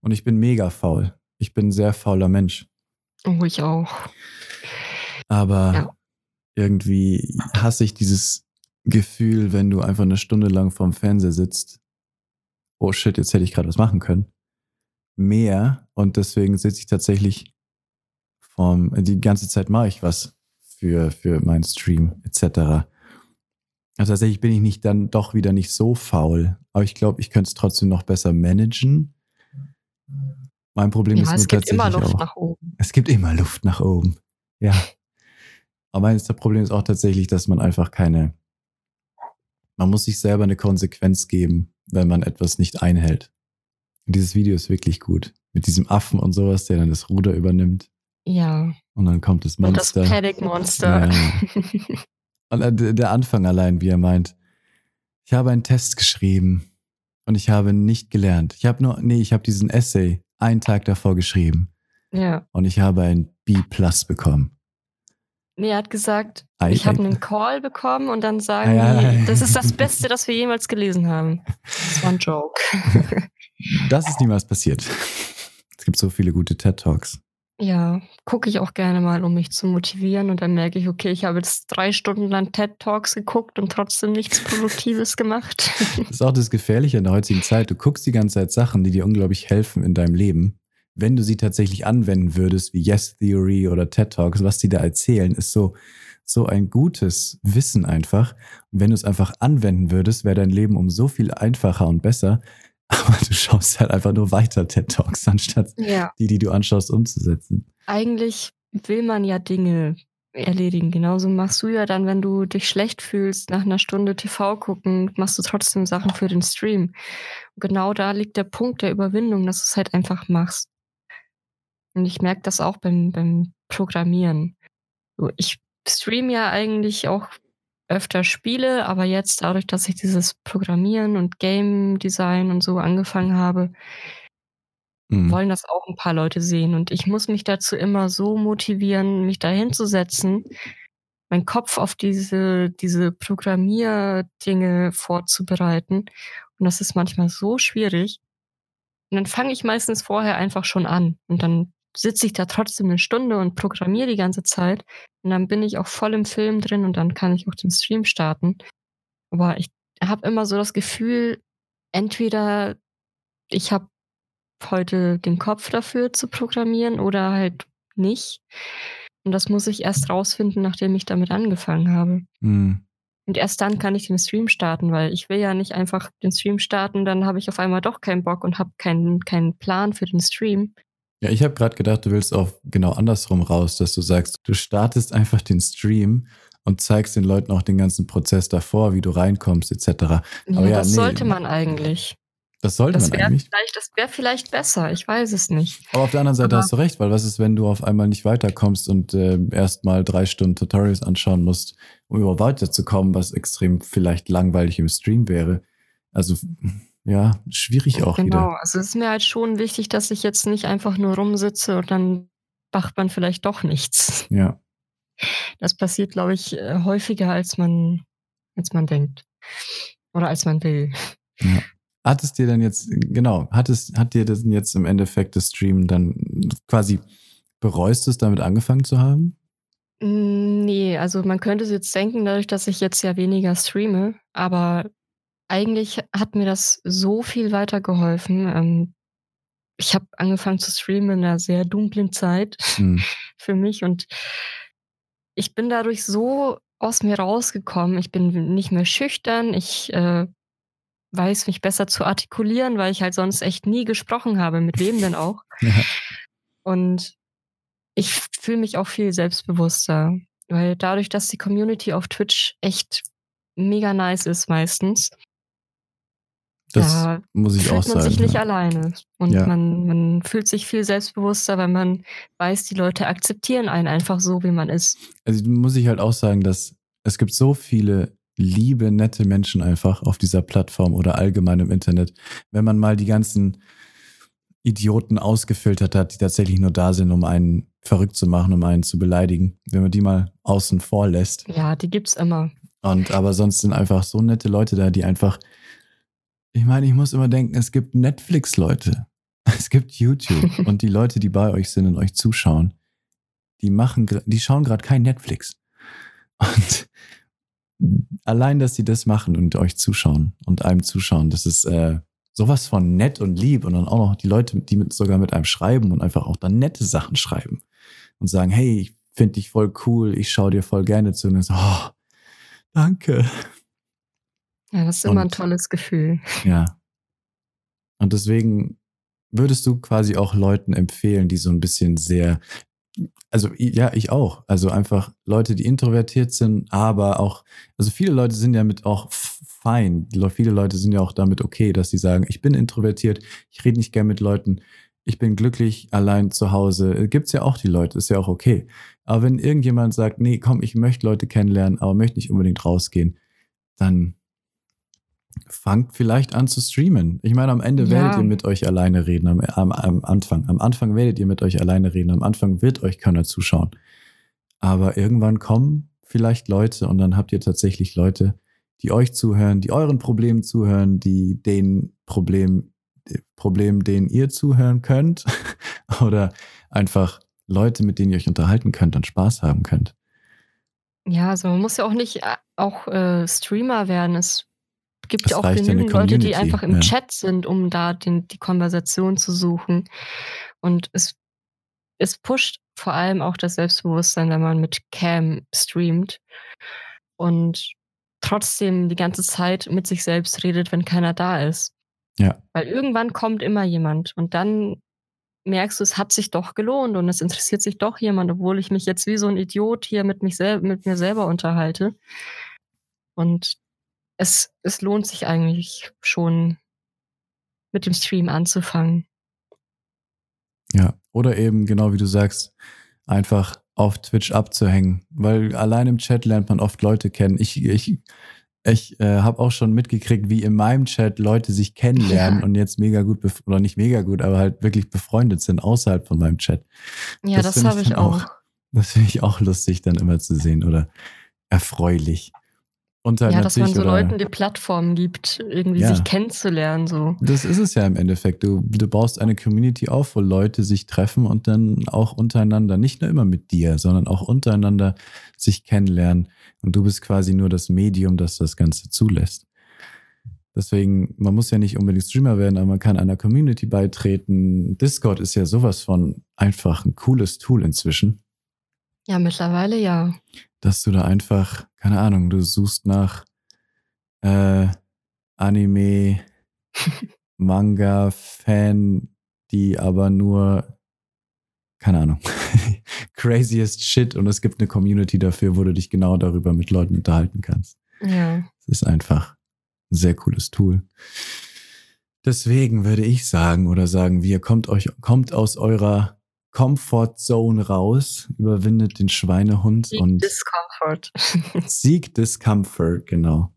Und ich bin mega faul. Ich bin ein sehr fauler Mensch. Oh, ich auch. Aber Ja. irgendwie hasse ich dieses Gefühl, wenn du einfach eine Stunde lang vorm Fernseher sitzt. Oh shit, jetzt hätte ich gerade was machen können. Mehr. Und deswegen sitze ich tatsächlich vorm, die ganze Zeit mache ich was für, für meinen Stream etc. Also tatsächlich bin ich nicht dann doch wieder nicht so faul. Aber ich glaube, ich könnte es trotzdem noch besser managen. Mein Problem ist Ja, nur es gibt immer Luft auch. nach oben. Es gibt immer Luft nach oben. Ja. Aber meines der Problem ist auch tatsächlich, dass man einfach keine, man muss sich selber eine Konsequenz geben, wenn man etwas nicht einhält. Und dieses Video ist wirklich gut. Mit diesem Affen und sowas, der dann das Ruder übernimmt. Ja. Und dann kommt das Monster. Und das Panic Monster. Ja, ja. und äh, der Anfang allein, wie er meint, ich habe einen Test geschrieben und ich habe nicht gelernt. Ich habe nur, nee, ich habe diesen Essay einen Tag davor geschrieben. Ja. Und ich habe ein B plus bekommen. Nee, er hat gesagt, I, ich habe einen Call bekommen und dann sagen ja, ja, die, das ist das Beste, das wir jemals gelesen haben. Das war ein Joke. Das ist niemals passiert. Es gibt so viele gute TED Talks. Ja, gucke ich auch gerne mal, um mich zu motivieren. Und dann merke ich, okay, ich habe jetzt drei Stunden lang TED Talks geguckt und trotzdem nichts Produktives gemacht. Das ist auch das Gefährliche in der heutigen Zeit. Du guckst die ganze Zeit Sachen, die dir unglaublich helfen in deinem Leben. Wenn du sie tatsächlich anwenden würdest, wie Yes Theory oder TED Talks, was die da erzählen, ist so, so ein gutes Wissen einfach. Und wenn du es einfach anwenden würdest, wäre dein Leben um so viel einfacher und besser. Aber du schaust halt einfach nur weiter TED Talks, anstatt ja. die, die du anschaust, umzusetzen. Eigentlich will man ja Dinge erledigen. Genauso machst du ja dann, wenn du dich schlecht fühlst, nach einer Stunde TV gucken, machst du trotzdem Sachen für den Stream. Und genau da liegt der Punkt der Überwindung, dass du es halt einfach machst. Und ich merke das auch beim, beim Programmieren. Ich stream ja eigentlich auch öfter Spiele, aber jetzt dadurch, dass ich dieses Programmieren und Game Design und so angefangen habe, mhm. wollen das auch ein paar Leute sehen. Und ich muss mich dazu immer so motivieren, mich da hinzusetzen, meinen Kopf auf diese, diese Programmierdinge vorzubereiten. Und das ist manchmal so schwierig. Und dann fange ich meistens vorher einfach schon an. Und dann sitze ich da trotzdem eine Stunde und programmiere die ganze Zeit. Und dann bin ich auch voll im Film drin und dann kann ich auch den Stream starten. Aber ich habe immer so das Gefühl, entweder ich habe heute den Kopf dafür zu programmieren oder halt nicht. Und das muss ich erst rausfinden, nachdem ich damit angefangen habe. Mhm. Und erst dann kann ich den Stream starten, weil ich will ja nicht einfach den Stream starten, dann habe ich auf einmal doch keinen Bock und habe keinen, keinen Plan für den Stream. Ja, ich habe gerade gedacht, du willst auch genau andersrum raus, dass du sagst, du startest einfach den Stream und zeigst den Leuten auch den ganzen Prozess davor, wie du reinkommst, etc. Ja, Aber ja, das nee, sollte man eigentlich. Das sollte das man eigentlich. Das wäre vielleicht besser, ich weiß es nicht. Aber auf der anderen Seite Aber hast du recht, weil was ist, wenn du auf einmal nicht weiterkommst und äh, erst mal drei Stunden Tutorials anschauen musst, um überhaupt weiterzukommen, was extrem vielleicht langweilig im Stream wäre. Also ja, schwierig auch genau. wieder. Genau, also es ist mir halt schon wichtig, dass ich jetzt nicht einfach nur rumsitze und dann macht man vielleicht doch nichts. Ja. Das passiert, glaube ich, äh, häufiger, als man, als man denkt. Oder als man will. Ja. Hat es dir dann jetzt, genau, hat es, hat dir das jetzt im Endeffekt das Stream dann quasi bereust es, damit angefangen zu haben? Hm, nee, also man könnte es jetzt denken, dadurch, dass ich jetzt ja weniger streame, aber eigentlich hat mir das so viel weitergeholfen. Ähm, ich habe angefangen zu streamen in einer sehr dunklen Zeit Mhm. für mich und ich bin dadurch so aus mir rausgekommen. Ich bin nicht mehr schüchtern. Ich äh, weiß mich besser zu artikulieren, weil ich halt sonst echt nie gesprochen habe, mit wem denn auch. Ja. Und ich fühle mich auch viel selbstbewusster, weil dadurch, dass die Community auf Twitch echt mega nice ist meistens, Das da muss ich auch fühlt man sagen. sich nicht ja. alleine. Und Ja. man, man fühlt sich viel selbstbewusster, weil man weiß, die Leute akzeptieren einen einfach so, wie man ist. Also muss ich halt auch sagen, dass es gibt so viele liebe, nette Menschen einfach auf dieser Plattform oder allgemein im Internet. Wenn man mal die ganzen Idioten ausgefiltert hat, die tatsächlich nur da sind, um einen verrückt zu machen, um einen zu beleidigen. Wenn man die mal außen vor lässt. Ja, die gibt's immer. Und aber sonst sind einfach so nette Leute da, die einfach. Ich meine, ich muss immer denken, es gibt Netflix-Leute. Es gibt YouTube. und die Leute, die bei euch sind und euch zuschauen, die machen, die schauen gerade kein Netflix. Und allein, dass sie das machen und euch zuschauen und einem zuschauen, das ist äh, sowas von nett und lieb. Und dann auch noch die Leute, die mit, sogar mit einem schreiben und einfach auch dann nette Sachen schreiben und sagen, hey, ich finde dich voll cool, ich schaue dir voll gerne zu. Und dann so, oh, danke. Ja, das ist immer ein Und- tolles Gefühl. Ja. Und deswegen würdest du quasi auch Leuten empfehlen, die so ein bisschen sehr also ja, ich auch. Also einfach Leute, die introvertiert sind, aber auch, also viele Leute sind ja mit auch fein. Viele Leute sind ja auch damit okay, dass sie sagen, ich bin introvertiert, ich rede nicht gern mit Leuten, ich bin glücklich allein zu Hause. Gibt's ja auch die Leute, ist ja auch okay. Aber wenn irgendjemand sagt, nee, komm, ich möchte Leute kennenlernen, aber möchte nicht unbedingt rausgehen, dann fangt vielleicht an zu streamen. Ich meine, am Ende ja. werdet ihr mit euch alleine reden, am, am, am, Anfang. Am Anfang werdet ihr mit euch alleine reden, am Anfang wird euch keiner zuschauen. Aber irgendwann kommen vielleicht Leute und dann habt ihr tatsächlich Leute, die euch zuhören, die euren Problemen zuhören, die den Problem, Problemen, denen ihr zuhören könnt oder einfach Leute, mit denen ihr euch unterhalten könnt und Spaß haben könnt. Ja, also man muss ja auch nicht äh, auch äh, Streamer werden. Es gibt ja auch genügend Leute, die einfach im ja. Chat sind, um da den, die Konversation zu suchen. Und es, es pusht vor allem auch das Selbstbewusstsein, wenn man mit Cam streamt und trotzdem die ganze Zeit mit sich selbst redet, wenn keiner da ist. Ja. Weil irgendwann kommt immer jemand und dann merkst du, es hat sich doch gelohnt und es interessiert sich doch jemand, obwohl ich mich jetzt wie so ein Idiot hier mit, mich sel mit mir selber unterhalte. Und es, es lohnt sich eigentlich schon, mit dem Stream anzufangen. Ja, oder eben, genau wie du sagst, einfach auf Twitch abzuhängen, weil allein im Chat lernt man oft Leute kennen. Ich, ich, ich äh, habe auch schon mitgekriegt, wie in meinem Chat Leute sich kennenlernen ja. und jetzt mega gut, oder nicht mega gut, aber halt wirklich befreundet sind außerhalb von meinem Chat. Ja, das, das habe ich, auch. auch. Das finde ich auch lustig dann immer zu sehen oder erfreulich. Und ja, dass man so oder, Leuten die Plattform gibt, irgendwie ja. sich kennenzulernen. So. Das ist es ja im Endeffekt. Du, du baust eine Community auf, wo Leute sich treffen und dann auch untereinander, nicht nur immer mit dir, sondern auch untereinander sich kennenlernen. Und du bist quasi nur das Medium, das das Ganze zulässt. Deswegen, man muss ja nicht unbedingt Streamer werden, aber man kann einer Community beitreten. Discord ist ja sowas von einfach ein cooles Tool inzwischen. Ja, mittlerweile ja dass du da einfach, keine Ahnung, du suchst nach äh, Anime, Manga, Fan, die aber nur, keine Ahnung, craziest shit und es gibt eine Community dafür, wo du dich genau darüber mit Leuten unterhalten kannst. Ja. Es ist einfach ein sehr cooles Tool. Deswegen würde ich sagen oder sagen wir, kommt euch, kommt aus eurer Comfort Zone raus, überwindet den Schweinehund Sieg und Discomfort. Sieg Discomfort, genau.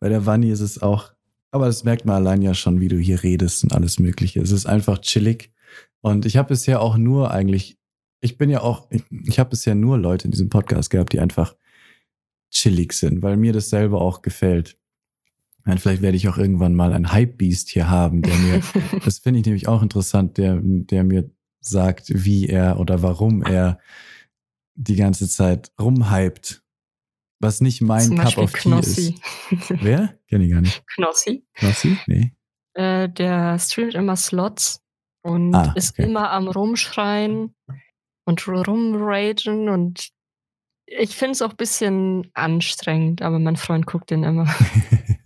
Bei der Wanni ist es auch, aber das merkt man allein ja schon, wie du hier redest und alles Mögliche. Es ist einfach chillig. Und ich habe bisher auch nur eigentlich, ich bin ja auch, ich, ich habe bisher nur Leute in diesem Podcast gehabt, die einfach chillig sind, weil mir das selber auch gefällt. Und vielleicht werde ich auch irgendwann mal ein Hype-Beast hier haben, der mir, das finde ich nämlich auch interessant, der, der mir sagt, wie er oder warum er die ganze Zeit rumhypt. Was nicht mein Zum Cup of Knossi. Tea ist. Wer? Kenn ich gar nicht. Knossi. Knossi? Nee. Äh, der streamt immer Slots und ah, ist immer am Rumschreien und rumragen und ich finde es auch ein bisschen anstrengend, aber mein Freund guckt den immer.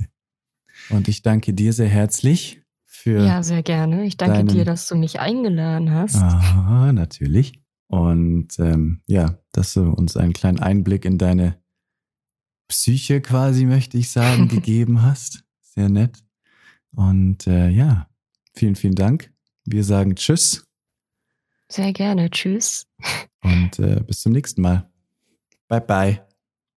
und ich danke dir sehr herzlich für. Ja, sehr gerne. Ich danke deinen... dir, dass du mich eingeladen hast. Ah, natürlich. Und ähm, ja, dass du uns einen kleinen Einblick in deine Psyche quasi, möchte ich sagen, gegeben hast. Sehr nett. Und äh, ja, vielen, vielen Dank. Wir sagen Tschüss. Sehr gerne. Tschüss. Und äh, bis zum nächsten Mal. Bye, bye.